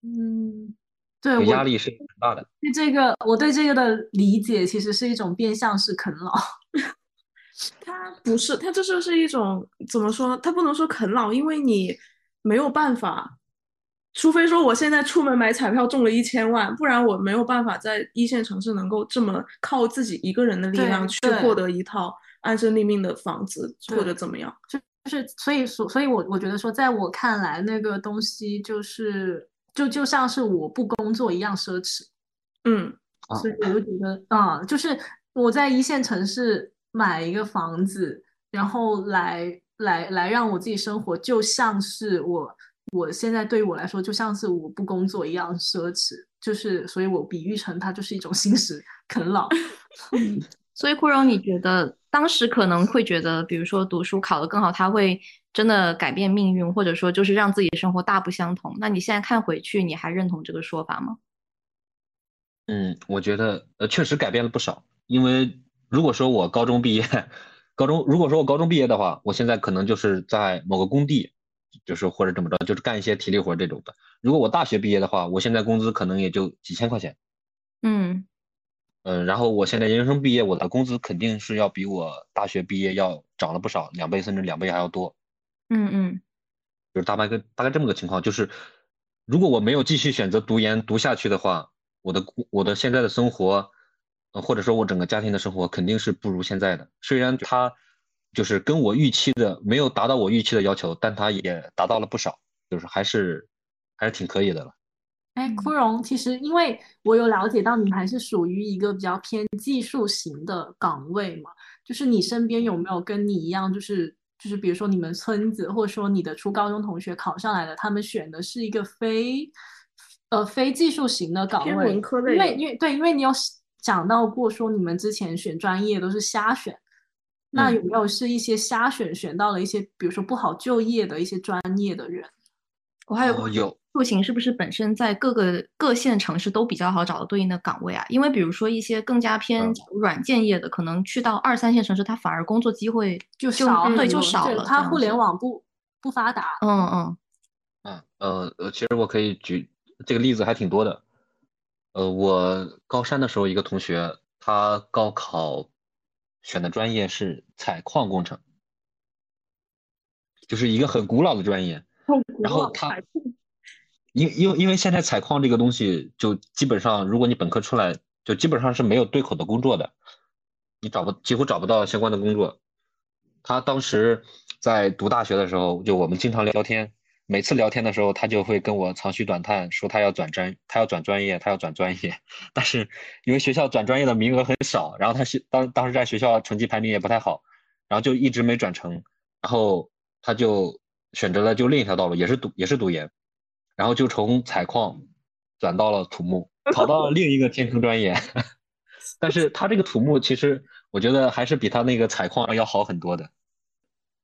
嗯，对，压力是很大的。对这个，我对这个的理解其实是一种变相式啃老。他不是，他这就是一种怎么说？他不能说啃老，因为你没有办法，除非说我现在出门买彩票中了一千万，不然我没有办法在一线城市能够这么靠自己一个人的力量去获得一套。安身立命的房子或者怎么样，就就是所以所所以，我我觉得说，在我看来，那个东西就是就就像是我不工作一样奢侈，嗯，所以我就觉得啊，就是我在一线城市买一个房子，然后来来来让我自己生活，就像是我我现在对于我来说，就像是我不工作一样奢侈，就是所以我比喻成它就是一种 心食啃老。所以库荣，你觉得？当时可能会觉得，比如说读书考得更好，他会真的改变命运，或者说就是让自己生活大不相同。那你现在看回去，你还认同这个说法吗？嗯，我觉得呃确实改变了不少。因为如果说我高中毕业，高中如果说我高中毕业的话，我现在可能就是在某个工地，就是或者怎么着，就是干一些体力活这种的。如果我大学毕业的话，我现在工资可能也就几千块钱。嗯。嗯，然后我现在研究生毕业，我的工资肯定是要比我大学毕业要涨了不少，两倍甚至两倍还要多。嗯嗯，就是大概个大概这么个情况，就是如果我没有继续选择读研读下去的话，我的我的现在的生活，呃，或者说我整个家庭的生活肯定是不如现在的。虽然他就是跟我预期的没有达到我预期的要求，但他也达到了不少，就是还是还是挺可以的了。哎，枯荣，其实因为我有了解到你还是属于一个比较偏技术型的岗位嘛，就是你身边有没有跟你一样，就是就是比如说你们村子或者说你的初高中同学考上来的，他们选的是一个非呃非技术型的岗位，文科类，因为因为对，因为你有讲到过说你们之前选专业都是瞎选，那有没有是一些瞎选选到了一些比如说不好就业的一些专业的人？我还有有。出行是不是本身在各个各线城市都比较好找到对应的岗位啊？因为比如说一些更加偏软件业的，可能去到二三线城市，它反而工作机会就少，对，就少了。它互联网不不发达。嗯嗯嗯呃呃，其实我可以举这个例子还挺多的。呃，我高三的时候，一个同学他高考选的专业是采矿工程，就是一个很古老的专业。然后他。因因为因为现在采矿这个东西，就基本上，如果你本科出来，就基本上是没有对口的工作的，你找不几乎找不到相关的工作。他当时在读大学的时候，就我们经常聊天，每次聊天的时候，他就会跟我长吁短叹，说他要转专，他要转专业，他要转专业。但是因为学校转专业的名额很少，然后他学当当时在学校成绩排名也不太好，然后就一直没转成，然后他就选择了就另一条道路，也是读也是读研。然后就从采矿转到了土木，考到了另一个天坑专业。但是他这个土木其实我觉得还是比他那个采矿要好很多的。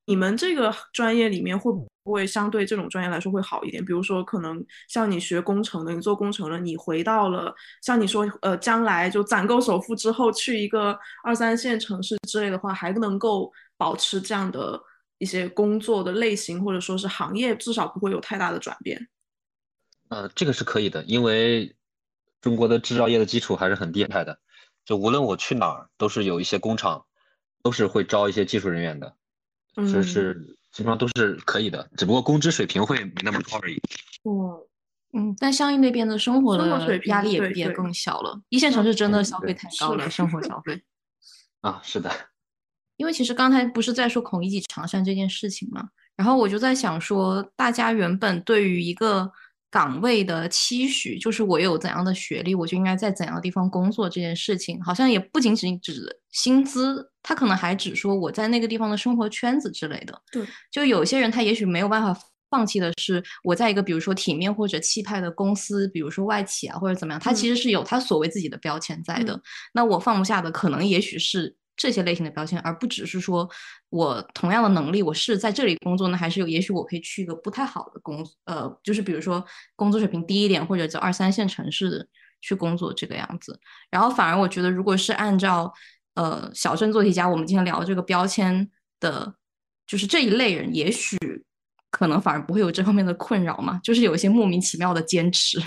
你们这个专业里面会不会相对这种专业来说会好一点？比如说，可能像你学工程的，你做工程的，你回到了像你说，呃，将来就攒够首付之后去一个二三线城市之类的话，还能够保持这样的一些工作的类型或者说是行业，至少不会有太大的转变。呃，这个是可以的，因为中国的制造业的基础还是很厉害的。就无论我去哪儿，都是有一些工厂，都是会招一些技术人员的，就是基本上都是可以的，只不过工资水平会没那么高而已。嗯嗯，但相应那边的生活的压力也也更小了。一线城市真的消费太高了，生活 消费。啊，是的。因为其实刚才不是在说孔乙己长衫这件事情嘛，然后我就在想说，大家原本对于一个。岗位的期许就是我有怎样的学历，我就应该在怎样的地方工作。这件事情好像也不仅仅指薪资，他可能还指说我在那个地方的生活圈子之类的。对，就有些人他也许没有办法放弃的是我在一个比如说体面或者气派的公司，比如说外企啊或者怎么样，他其实是有他所谓自己的标签在的。那我放不下的可能也许是。这些类型的标签，而不只是说我同样的能力，我是在这里工作呢，还是有？也许我可以去一个不太好的工，呃，就是比如说工作水平低一点，或者在二三线城市去工作这个样子。然后反而我觉得，如果是按照呃小镇做题家，我们今天聊这个标签的，就是这一类人，也许可能反而不会有这方面的困扰嘛，就是有一些莫名其妙的坚持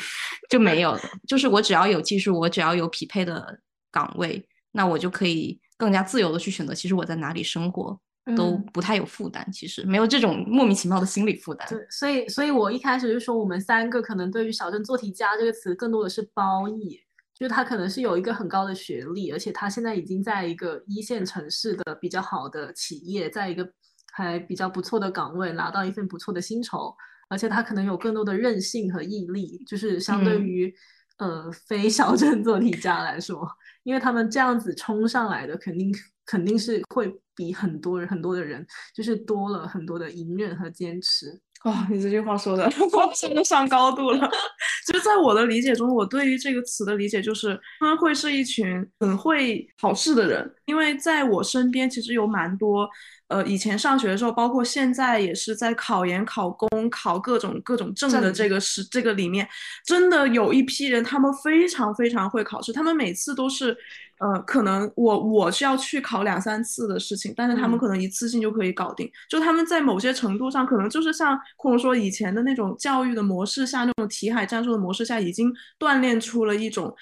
就没有，就是我只要有技术，我只要有匹配的岗位，那我就可以。更加自由的去选择，其实我在哪里生活都不太有负担，其实没有这种莫名其妙的心理负担。对，所以，所以我一开始就说，我们三个可能对于“小镇做题家”这个词更多的是褒义，就是他可能是有一个很高的学历，而且他现在已经在一个一线城市的比较好的企业，在一个还比较不错的岗位，拿到一份不错的薪酬，而且他可能有更多的韧性和毅力，就是相对于呃非小镇做题家来说。因为他们这样子冲上来的，肯定肯定是会比很多人很多的人，就是多了很多的隐忍和坚持。哇，你这句话说的，我真的上高度了。就是，在我的理解中，我对于这个词的理解就是，他们会是一群很会考试的人。因为在我身边，其实有蛮多，呃，以前上学的时候，包括现在也是在考研、考公、考各种各种证的这个是这个里面，真的有一批人，他们非常非常会考试，他们每次都是。呃，可能我我是要去考两三次的事情，但是他们可能一次性就可以搞定。就他们在某些程度上，可能就是像或者说以前的那种教育的模式下，那种题海战术的模式下，已经锻炼出了一种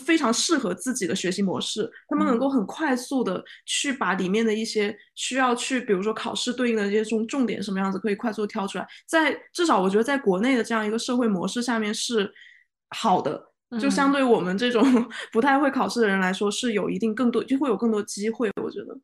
非常适合自己的学习模式，他们能够很快速的去把里面的一些需要去，比如说考试对应的这些重重点什么样子，可以快速挑出来。在至少我觉得在国内的这样一个社会模式下面是好的，就相对我们这种 不太会考试的人来说，是有一定更多就会有更多机会，我觉得。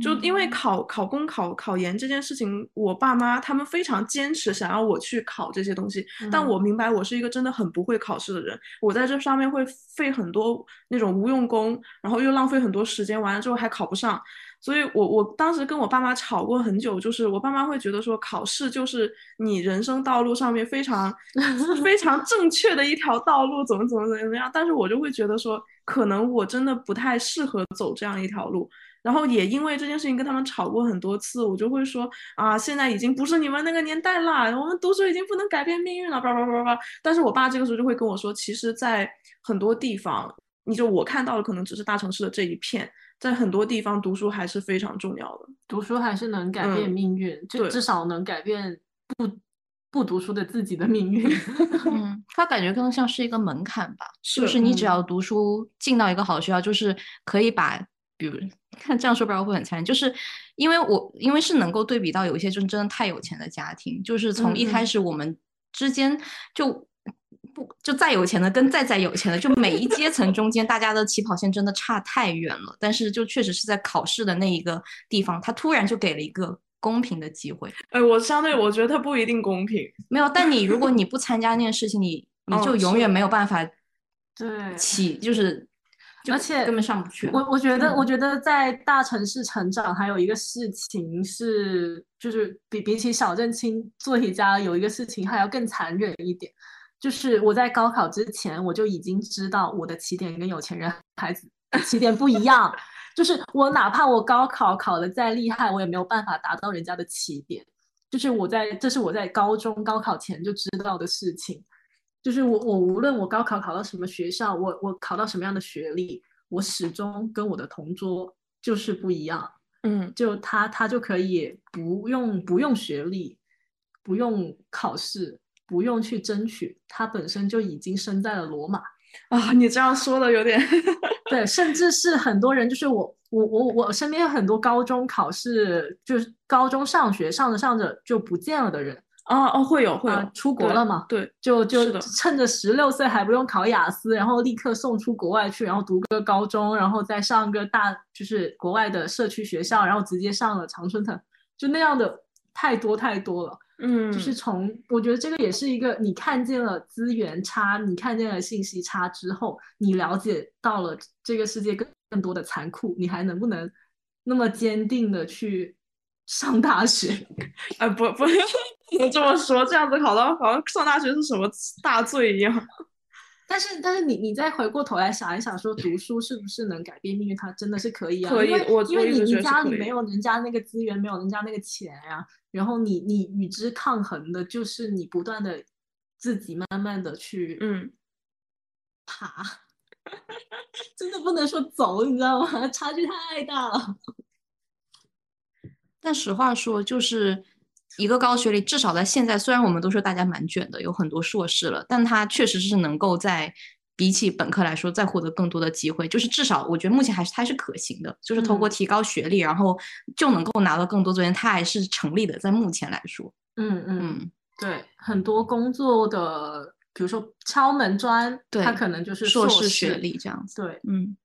就因为考考公考考研这件事情，我爸妈他们非常坚持想要我去考这些东西，但我明白我是一个真的很不会考试的人，我在这上面会费很多那种无用功，然后又浪费很多时间，完了之后还考不上，所以我我当时跟我爸妈吵过很久，就是我爸妈会觉得说考试就是你人生道路上面非常 非常正确的一条道路，怎么怎么怎么样，但是我就会觉得说，可能我真的不太适合走这样一条路。然后也因为这件事情跟他们吵过很多次，我就会说啊，现在已经不是你们那个年代啦，我们读书已经不能改变命运了，叭叭叭叭叭。但是我爸这个时候就会跟我说，其实，在很多地方，你就我看到的可能只是大城市的这一片，在很多地方读书还是非常重要的，读书还是能改变命运，就至少能改变不不读书的自己的命运。嗯，他感觉更像是一个门槛吧，就是你只要读书进到一个好学校，就是可以把。比如看这样说不知道会很残忍，就是因为我因为是能够对比到有一些真真的太有钱的家庭，就是从一开始我们之间就不就再有钱的跟再再有钱的，就每一阶层中间大家的起跑线真的差太远了。但是就确实是在考试的那一个地方，他突然就给了一个公平的机会。哎，我相对我觉得他不一定公平。没有，但你如果你不参加那件事情，你你就永远没有办法对起就是。而且根本上不去。我我觉得，我觉得在大城市成长，还有一个事情是，就是比比起小镇青做题家，有一个事情还要更残忍一点，就是我在高考之前，我就已经知道我的起点跟有钱人孩子起点不一样。就是我哪怕我高考考的再厉害，我也没有办法达到人家的起点。就是我在，这是我在高中高考前就知道的事情。就是我，我无论我高考考到什么学校，我我考到什么样的学历，我始终跟我的同桌就是不一样。嗯，就他他就可以不用不用学历，不用考试，不用去争取，他本身就已经生在了罗马。啊，你这样说的有点对，甚至是很多人，就是我我我我身边有很多高中考试，就是高中上学上着上着就不见了的人。啊哦，会有会有，出国了嘛？对，就就趁着十六岁还不用考雅思，然后立刻送出国外去，然后读个高中，然后再上个大，就是国外的社区学校，然后直接上了常春藤，就那样的太多太多了。嗯，就是从我觉得这个也是一个，你看见了资源差，你看见了信息差之后，你了解到了这个世界更更多的残酷，你还能不能那么坚定的去？上大学，啊，不不能 这么说，这样子考到好像上大学是什么大罪一样。但是，但是你你再回过头来想一想，说读书是不是能改变命运？它真的是可以啊，可以。我因为你你家里没有人家那个资源，没有人家那个钱呀，然后你你与之抗衡的就是你不断的自己慢慢的去嗯爬，真的不能说走，你知道吗？差距太大了。但实话说，就是一个高学历，至少在现在，虽然我们都说大家蛮卷的，有很多硕士了，但他确实是能够在比起本科来说，再获得更多的机会。就是至少，我觉得目前还是它是可行的，就是通过提高学历，然后就能够拿到更多资源，它还是成立的。在目前来说，嗯嗯，对，很多工作的，比如说敲门砖，他可能就是硕士学历这样子。对，嗯。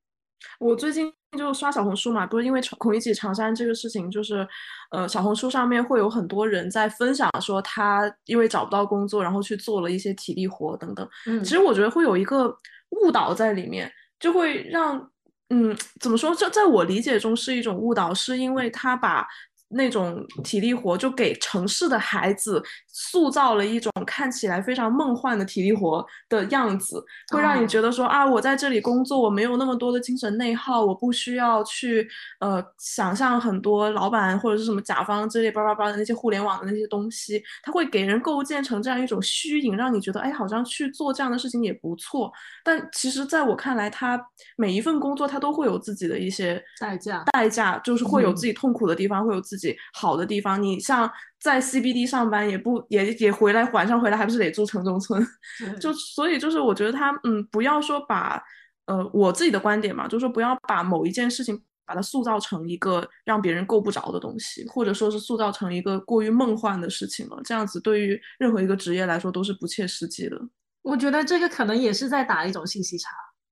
我最近就刷小红书嘛，不是因为孔乙己长衫这个事情，就是，呃，小红书上面会有很多人在分享说他因为找不到工作，然后去做了一些体力活等等。嗯，其实我觉得会有一个误导在里面，就会让，嗯，怎么说？这在我理解中是一种误导，是因为他把。那种体力活就给城市的孩子塑造了一种看起来非常梦幻的体力活的样子，会让你觉得说啊，我在这里工作，我没有那么多的精神内耗，我不需要去呃想象很多老板或者是什么甲方之类叭叭叭的那些互联网的那些东西，它会给人构建成这样一种虚影，让你觉得哎，好像去做这样的事情也不错。但其实在我看来，他每一份工作他都会有自己的一些代价，代价就是会有自己痛苦的地方，会有自己。好的地方，你像在 CBD 上班，也不也也回来晚上回来，还不是得住城中村？就所以就是我觉得他嗯，不要说把呃，我自己的观点嘛，就是说不要把某一件事情把它塑造成一个让别人够不着的东西，或者说是塑造成一个过于梦幻的事情了。这样子对于任何一个职业来说都是不切实际的。我觉得这个可能也是在打一种信息差，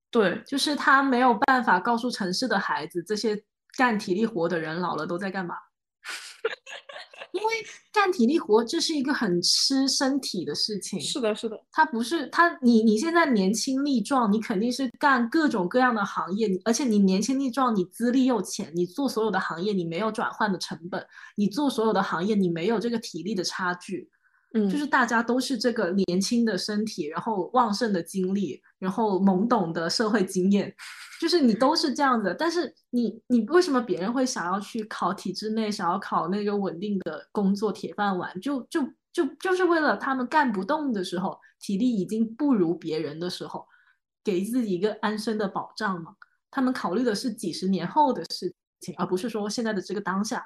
对，就是他没有办法告诉城市的孩子，这些干体力活的人老了都在干嘛。因为干体力活这是一个很吃身体的事情，是的，是的，他不是他你你现在年轻力壮，你肯定是干各种各样的行业，而且你年轻力壮，你资历又浅，你做所有的行业你没有转换的成本，你做所有的行业你没有这个体力的差距，嗯，就是大家都是这个年轻的身体，然后旺盛的精力，然后懵懂的社会经验。就是你都是这样子，但是你你为什么别人会想要去考体制内，想要考那个稳定的工作铁饭碗？就就就就是为了他们干不动的时候，体力已经不如别人的时候，给自己一个安身的保障嘛。他们考虑的是几十年后的事情，而不是说现在的这个当下。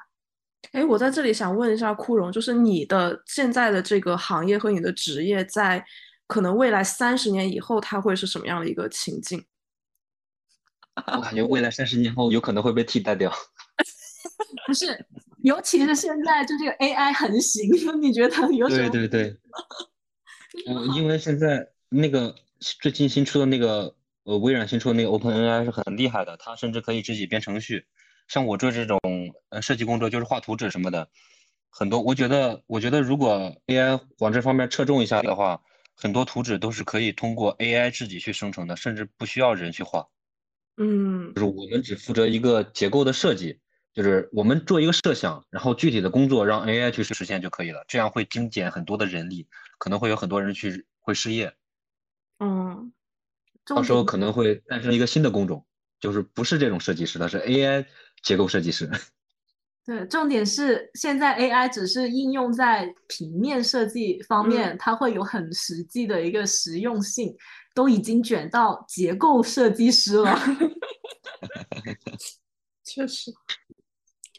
哎，我在这里想问一下库荣，就是你的现在的这个行业和你的职业，在可能未来三十年以后，它会是什么样的一个情境？我感觉未来三十年后有可能会被替代掉。不是，尤其是现在就这个 AI 横行，你觉得有什么？对对对。嗯，因为现在那个最近新出的那个呃微软新出的那个 OpenAI 是很厉害的，它甚至可以自己编程序。像我做这种呃设计工作，就是画图纸什么的，很多我觉得我觉得如果 AI 往这方面侧重一下的话，很多图纸都是可以通过 AI 自己去生成的，甚至不需要人去画。嗯，就是我们只负责一个结构的设计，就是我们做一个设想，然后具体的工作让 AI 去实现就可以了。这样会精简很多的人力，可能会有很多人去会失业。嗯，到时候可能会诞生一个新的工种，就是不是这种设计师，他是 AI 结构设计师。对，重点是现在 AI 只是应用在平面设计方面，它会有很实际的一个实用性。都已经卷到结构设计师了，确实。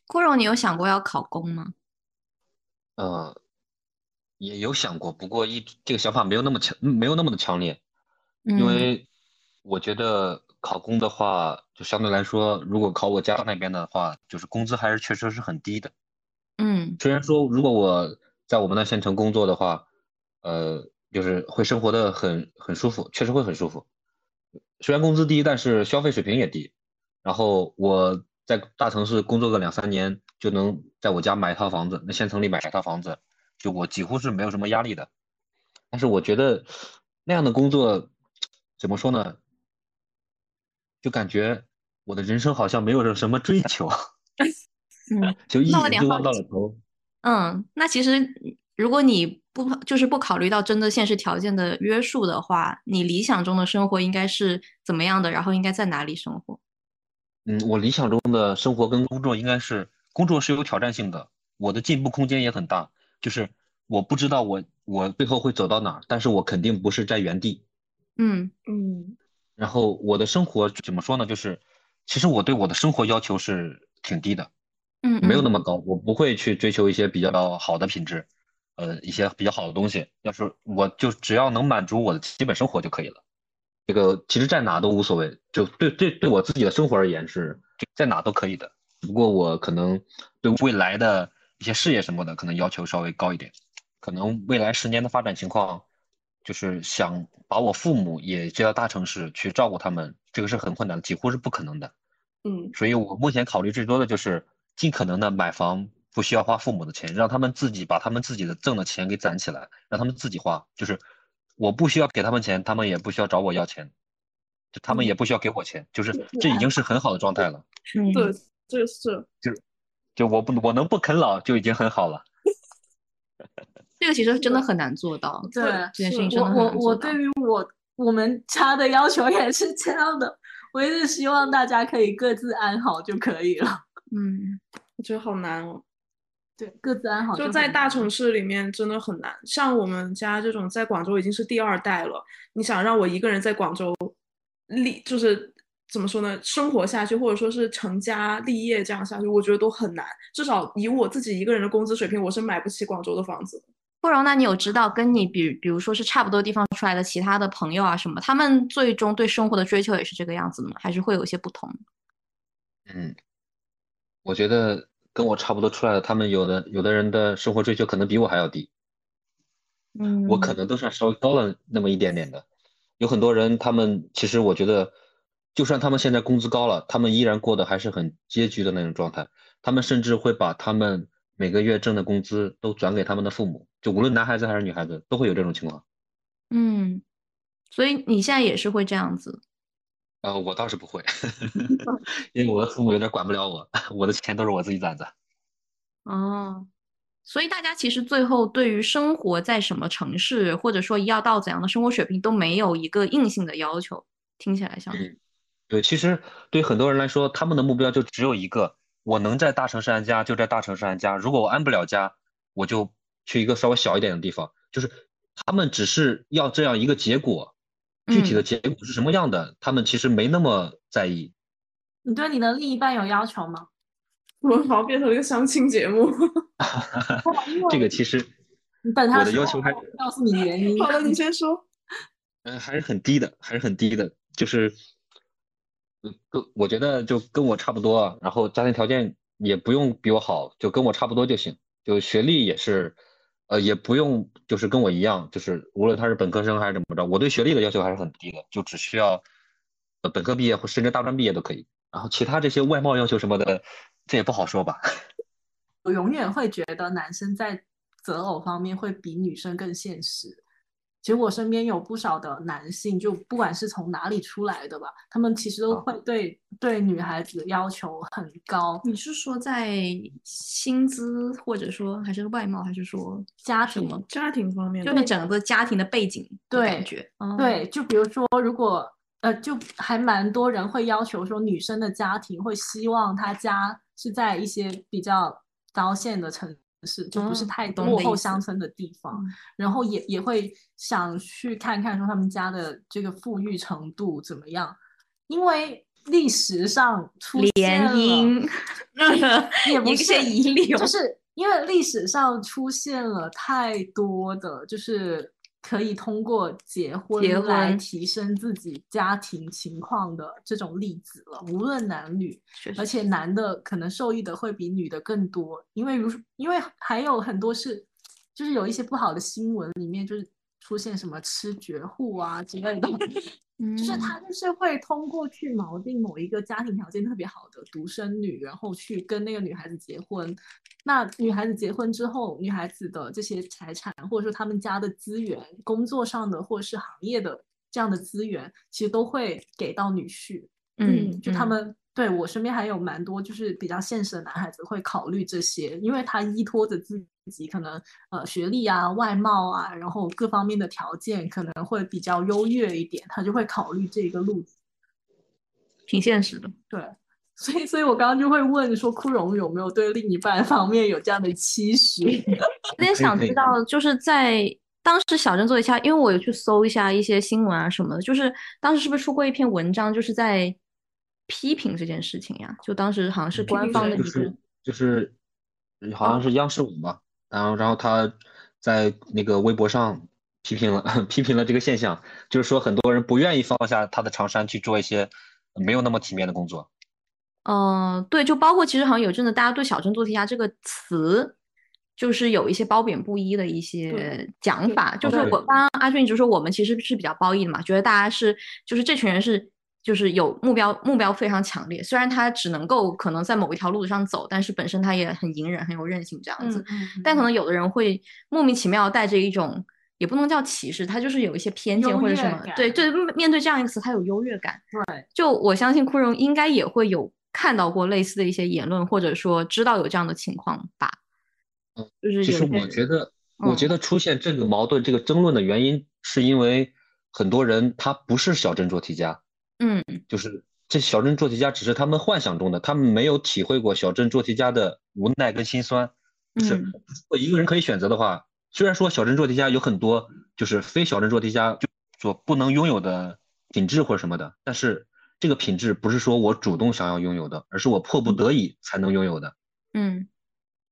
郭荣，你有想过要考公吗？呃，也有想过，不过一这个想法没有那么强，没有那么的强烈，因为我觉得考公的话，就相对来说，如果考我家那边的话，就是工资还是确实是很低的。嗯，虽然说如果我在我们那县城工作的话，呃。就是会生活的很很舒服，确实会很舒服。虽然工资低，但是消费水平也低。然后我在大城市工作个两三年，就能在我家买一套房子，那县城里买一套房子，就我几乎是没有什么压力的。但是我觉得那样的工作怎么说呢？就感觉我的人生好像没有什么追求，嗯，就一眼就望到了头。嗯，那其实如果你。不就是不考虑到真的现实条件的约束的话，你理想中的生活应该是怎么样的？然后应该在哪里生活？嗯，我理想中的生活跟工作应该是，工作是有挑战性的，我的进步空间也很大。就是我不知道我我最后会走到哪儿，但是我肯定不是在原地。嗯嗯。然后我的生活怎么说呢？就是其实我对我的生活要求是挺低的，嗯，没有那么高，我不会去追求一些比较好的品质。呃，一些比较好的东西，要是我就只要能满足我的基本生活就可以了。这个其实在哪都无所谓，就对对对我自己的生活而言是在哪都可以的。不过我可能对未来的一些事业什么的，可能要求稍微高一点。可能未来十年的发展情况，就是想把我父母也接到大城市去照顾他们，这个是很困难的，几乎是不可能的。嗯，所以我目前考虑最多的就是尽可能的买房。不需要花父母的钱，让他们自己把他们自己的挣的钱给攒起来，让他们自己花。就是我不需要给他们钱，他们也不需要找我要钱，就他们也不需要给我钱，就是这已经是很好的状态了。对，这个是，就是就我不我能不啃老就已经很好了。这个其实真的很难做到。对，这件事情真的很难做到。我我我对于我我们家的要求也是这样的，我也是希望大家可以各自安好就可以了。嗯，我觉得好难哦。对，各自安好。就在大城市里面真的很难。像我们家这种在广州已经是第二代了，你想让我一个人在广州立，就是怎么说呢，生活下去，或者说是成家立业这样下去，我觉得都很难。至少以我自己一个人的工资水平，我是买不起广州的房子。不容，那你有知道跟你比，比如说是差不多地方出来的其他的朋友啊什么，他们最终对生活的追求也是这个样子的吗？还是会有一些不同？嗯，我觉得跟我差不多出来的，他们有的有的人的生活追求可能比我还要低，嗯，我可能都算稍微高了那么一点点的。有很多人，他们其实我觉得，就算他们现在工资高了，他们依然过得还是很拮据的那种状态。他们甚至会把他们每个月挣的工资都转给他们的父母，就无论男孩子还是女孩子，都会有这种情况。嗯，所以你现在也是会这样子？呃，我倒是不会，因为我的父母有点管不了我，我的钱都是我自己攒的。哦，所以大家其实最后对于生活在什么城市，或者说要到怎样的生活水平，都没有一个硬性的要求。听起来像，嗯，对，其实对很多人来说，他们的目标就只有一个。我能在大城市安家，就在大城市安家。如果我安不了家，我就去一个稍微小一点的地方。就是他们只是要这样一个结果，具体的结果是什么样的，他们其实没那么在意。你对你的另一半有要求吗？我好像变成了一个相亲节目。这个其实，你等他我的要求还是告诉你原因。好的，你先说。嗯，还是很低的，还是很低的，就是。跟我觉得就跟我差不多，然后家庭条件也不用比我好，就跟我差不多就行。就学历也是，呃，也不用就是跟我一样，就是无论他是本科生还是怎么着，我对学历的要求还是很低的，就只需要呃本科毕业或甚至大专毕业都可以。然后其他这些外貌要求什么的，这也不好说吧。我永远会觉得男生在择偶方面会比女生更现实。其实我身边有不少的男性，就不管是从哪里出来的吧，他们其实都会对对女孩子要求很高。你是说在薪资，或者说还是外貌，还是说家庭家庭方面，就是整个家庭的背景对感觉。对，就比如说，如果呃，就还蛮多人会要求说，女生的家庭会希望她家是在一些比较高线的城。是，就不是太落后乡村的地方，然后也也会想去看看说他们家的这个富裕程度怎么样，因为历史上出联姻，也 不是遗留，就是因为历史上出现了太多的就是。可以通过结婚来提升自己家庭情况的这种例子了，无论男女，而且男的可能受益的会比女的更多，因为如因为还有很多是，就是有一些不好的新闻里面就是出现什么吃绝户啊之类的。就是他就是会通过去锚定某一个家庭条件特别好的独生女，然后去跟那个女孩子结婚。那女孩子结婚之后，女孩子的这些财产或者说他们家的资源、工作上的或者是行业的这样的资源，其实都会给到女婿。嗯，就他们。对我身边还有蛮多就是比较现实的男孩子会考虑这些，因为他依托着自己可能呃学历啊、外貌啊，然后各方面的条件可能会比较优越一点，他就会考虑这个路子，挺现实的。对，所以所以我刚刚就会问说，枯荣有没有对另一半方面有这样的期许？有点想知道，就是在当时小镇做一下，因为我有去搜一下一些新闻啊什么的，就是当时是不是出过一篇文章，就是在。批评这件事情呀，就当时好像是官方的一个，就是好像是央视五嘛，然后然后他在那个微博上批评了 批评了这个现象，就是说很多人不愿意放下他的长衫去做一些没有那么体面的工作。嗯，对，就包括其实好像有阵子大家对“小镇做题家”这个词，就是有一些褒贬不一的一些讲法，就是我刚刚阿俊一直说我们其实是比较褒义的嘛，觉得大家是就是这群人是。就是有目标，目标非常强烈。虽然他只能够可能在某一条路子上走，但是本身他也很隐忍，很有韧性这样子。但可能有的人会莫名其妙带着一种，也不能叫歧视，他就是有一些偏见或者什么。对对，面对这样一个词，他有优越感。对，就我相信库荣应该也会有看到过类似的一些言论，或者说知道有这样的情况吧。嗯，就是其实我觉得，我觉得出现这个矛盾、这个争论的原因，是因为很多人他不是小镇做题家。嗯，就是这小镇做题家只是他们幻想中的，他们没有体会过小镇做题家的无奈跟心酸。是，如果一个人可以选择的话，虽然说小镇做题家有很多就是非小镇做题家就所不能拥有的品质或者什么的，但是这个品质不是说我主动想要拥有的，而是我迫不得已才能拥有的。嗯，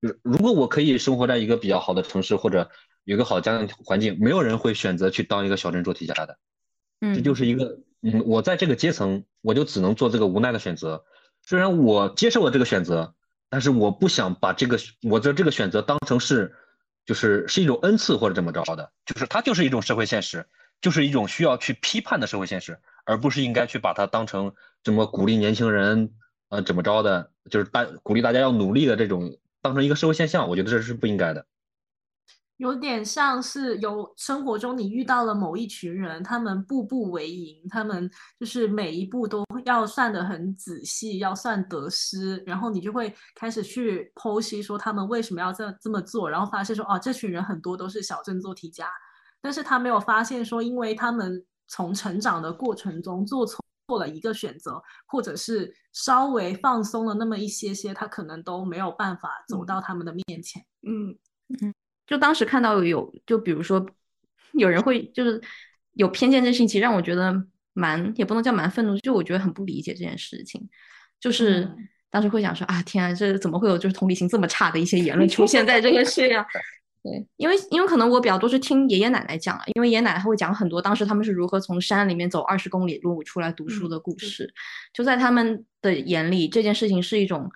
就是如果我可以生活在一个比较好的城市或者有个好家庭环境，没有人会选择去当一个小镇做题家的。嗯，这就是一个，嗯，我在这个阶层，我就只能做这个无奈的选择。虽然我接受了这个选择，但是我不想把这个我的这个选择当成是，就是是一种恩赐或者怎么着的，就是它就是一种社会现实，就是一种需要去批判的社会现实，而不是应该去把它当成怎么鼓励年轻人，呃，怎么着的，就是大鼓励大家要努力的这种当成一个社会现象，我觉得这是不应该的。有点像是有生活中你遇到了某一群人，他们步步为营，他们就是每一步都要算得很仔细，要算得失，然后你就会开始去剖析说他们为什么要这这么做，然后发现说哦，这群人很多都是小镇做题家，但是他没有发现说，因为他们从成长的过程中做错做了一个选择，或者是稍微放松了那么一些些，他可能都没有办法走到他们的面前。嗯嗯。就当时看到有，就比如说有人会就是有偏见这事情，其实让我觉得蛮也不能叫蛮愤怒，就我觉得很不理解这件事情。就是当时会想说啊，天啊，这怎么会有就是同理心这么差的一些言论出现在这个世界上？对，因为因为可能我比较多是听爷爷奶奶讲，因为爷爷奶奶会讲很多当时他们是如何从山里面走二十公里路出来读书的故事。就在他们的眼里，这件事情是一种。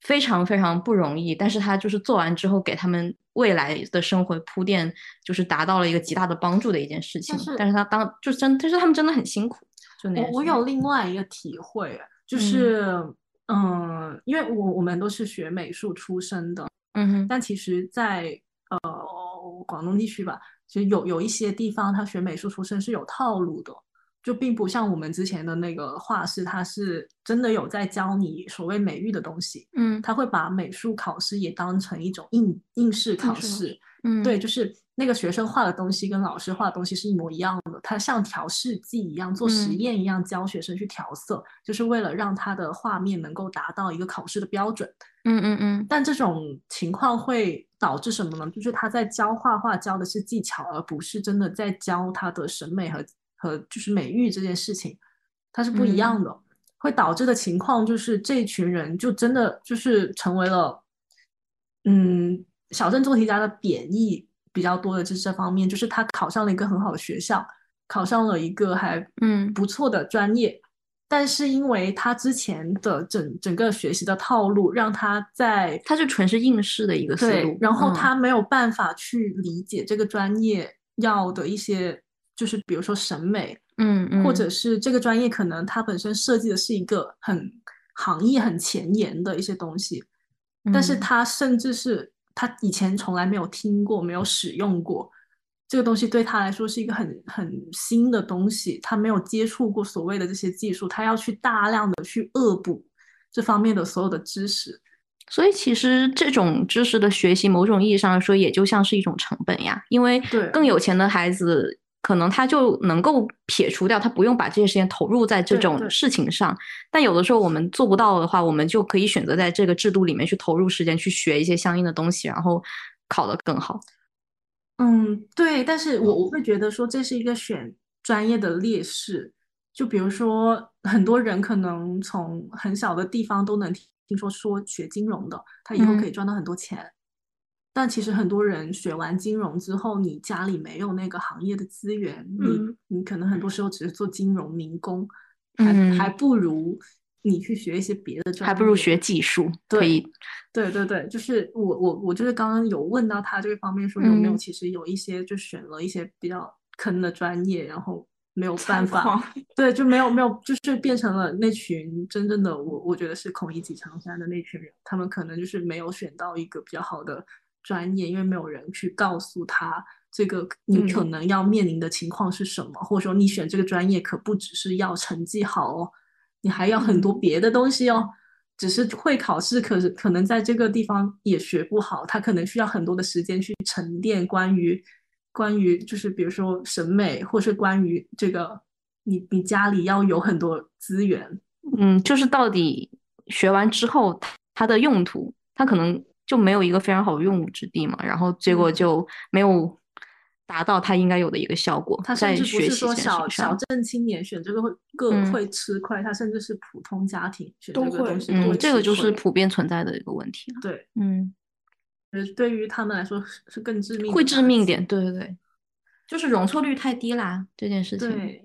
非常非常不容易，但是他就是做完之后，给他们未来的生活铺垫，就是达到了一个极大的帮助的一件事情。但是他当就真，但是他们真的很辛苦。就那我我有另外一个体会，就是嗯，因为我我们都是学美术出身的，嗯哼，但其实，在呃广东地区吧，其实有有一些地方，他学美术出身是有套路的。就并不像我们之前的那个画室，他是真的有在教你所谓美育的东西。嗯，他会把美术考试也当成一种应应试考试。嗯，对，就是那个学生画的东西跟老师画的东西是一模一样的，他像调试剂一样做实验一样教学生去调色，就是为了让他的画面能够达到一个考试的标准。嗯嗯嗯。但这种情况会导致什么呢？就是他在教画画教的是技巧，而不是真的在教他的审美和。和就是美育这件事情，它是不一样的，会导致的情况就是这群人就真的就是成为了，嗯，小镇做题家的贬义比较多的是这方面，就是他考上了一个很好的学校，考上了一个还嗯。不错的专业，但是因为他之前的整整个学习的套路，让他在他就纯是应试的一个思路，然后他没有办法去理解这个专业要的一些。就是比如说审美，嗯嗯，或者是这个专业可能它本身设计的是一个很行业很前沿的一些东西，但是。他甚至是他以前从来没有听过、没有使用过这个东西，对他来说是一个很很新的东西，他没有接触过所谓的这些技术，他要去大量的去恶补这方面的所有的知识，所以其实这种知识的学习，某种意义上来说，也就像是一种成本呀，因为更有钱的孩子。可能他就能够撇除掉，他不用把这些时间投入在这种事情上。但有的时候我们做不到的话，我们就可以选择在这个制度里面去投入时间，去学一些相应的东西，然后考得更好。嗯，对。但是我我会觉得说这是一个选专业的劣势。就比如说，很多人可能从很小的地方都能听说说学金融的，他以后可以赚到很多钱。但其实很多人学完金融之后，你家里没有那个行业的资源，你你可能很多时候只是做金融民工，还还不如你去学一些别的专业，还不如学技术。对，对对对，就是我我我就是刚刚有问到他这个方面，说有没有其实有一些就选了一些比较坑的专业，然后没有办法，对，就没有没有，就是变成了那群真正的我我觉得是孔乙己长衫的那群人，他们可能就是没有选到一个比较好的。专业，因为没有人去告诉他这个你可能要面临的情况是什么，或者说你选这个专业可不只是要成绩好哦，你还要很多别的东西哦。只是会考试，可是可能在这个地方也学不好，他可能需要很多的时间去沉淀关于关于就是比如说审美，或是关于这个你你家里要有很多资源，嗯，就是到底学完之后它的用途，它可能。就没有一个非常好的用武之地嘛，然后结果就没有达到他应该有的一个效果。他甚至不是说小小镇青年选这个会更会吃亏，他甚至是普通家庭选这个东西，嗯，这个就是普遍存在的一个问题。对，嗯，对于他们来说是是更致命，会致命点。对对对，就是容错率太低啦，这件事情。对。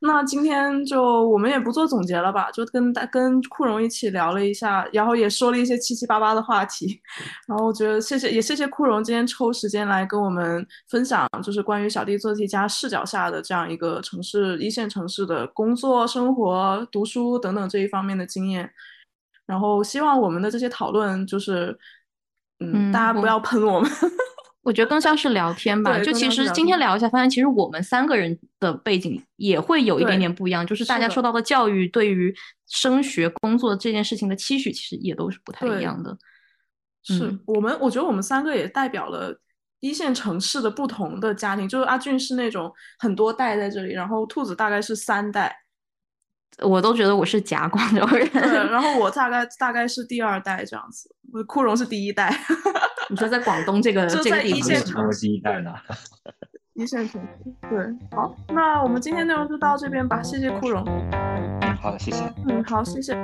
那今天就我们也不做总结了吧，就跟大跟库荣一起聊了一下，然后也说了一些七七八八的话题，然后我觉得谢谢也谢谢库荣今天抽时间来跟我们分享，就是关于小弟做题家视角下的这样一个城市一线城市的工作、生活、读书等等这一方面的经验，然后希望我们的这些讨论就是，嗯，大家不要喷我们。我觉得更像是聊天吧，就其实今天聊一下，发现其实我们三个人的背景也会有一点点不一样，就是大家受到的教育对于升学、工作这件事情的期许，其实也都是不太一样的。是我们，我觉得我们三个也代表了一线城市的不同的家庭，就是阿俊是那种很多代在这里，然后兔子大概是三代。我都觉得我是假广州人，对，然后我大概大概是第二代这样子，库荣是第一代。你说在广东这个 这个一线城市一线城市对好那我们今天内容就到这边吧谢谢枯荣好的谢谢。嗯好谢谢。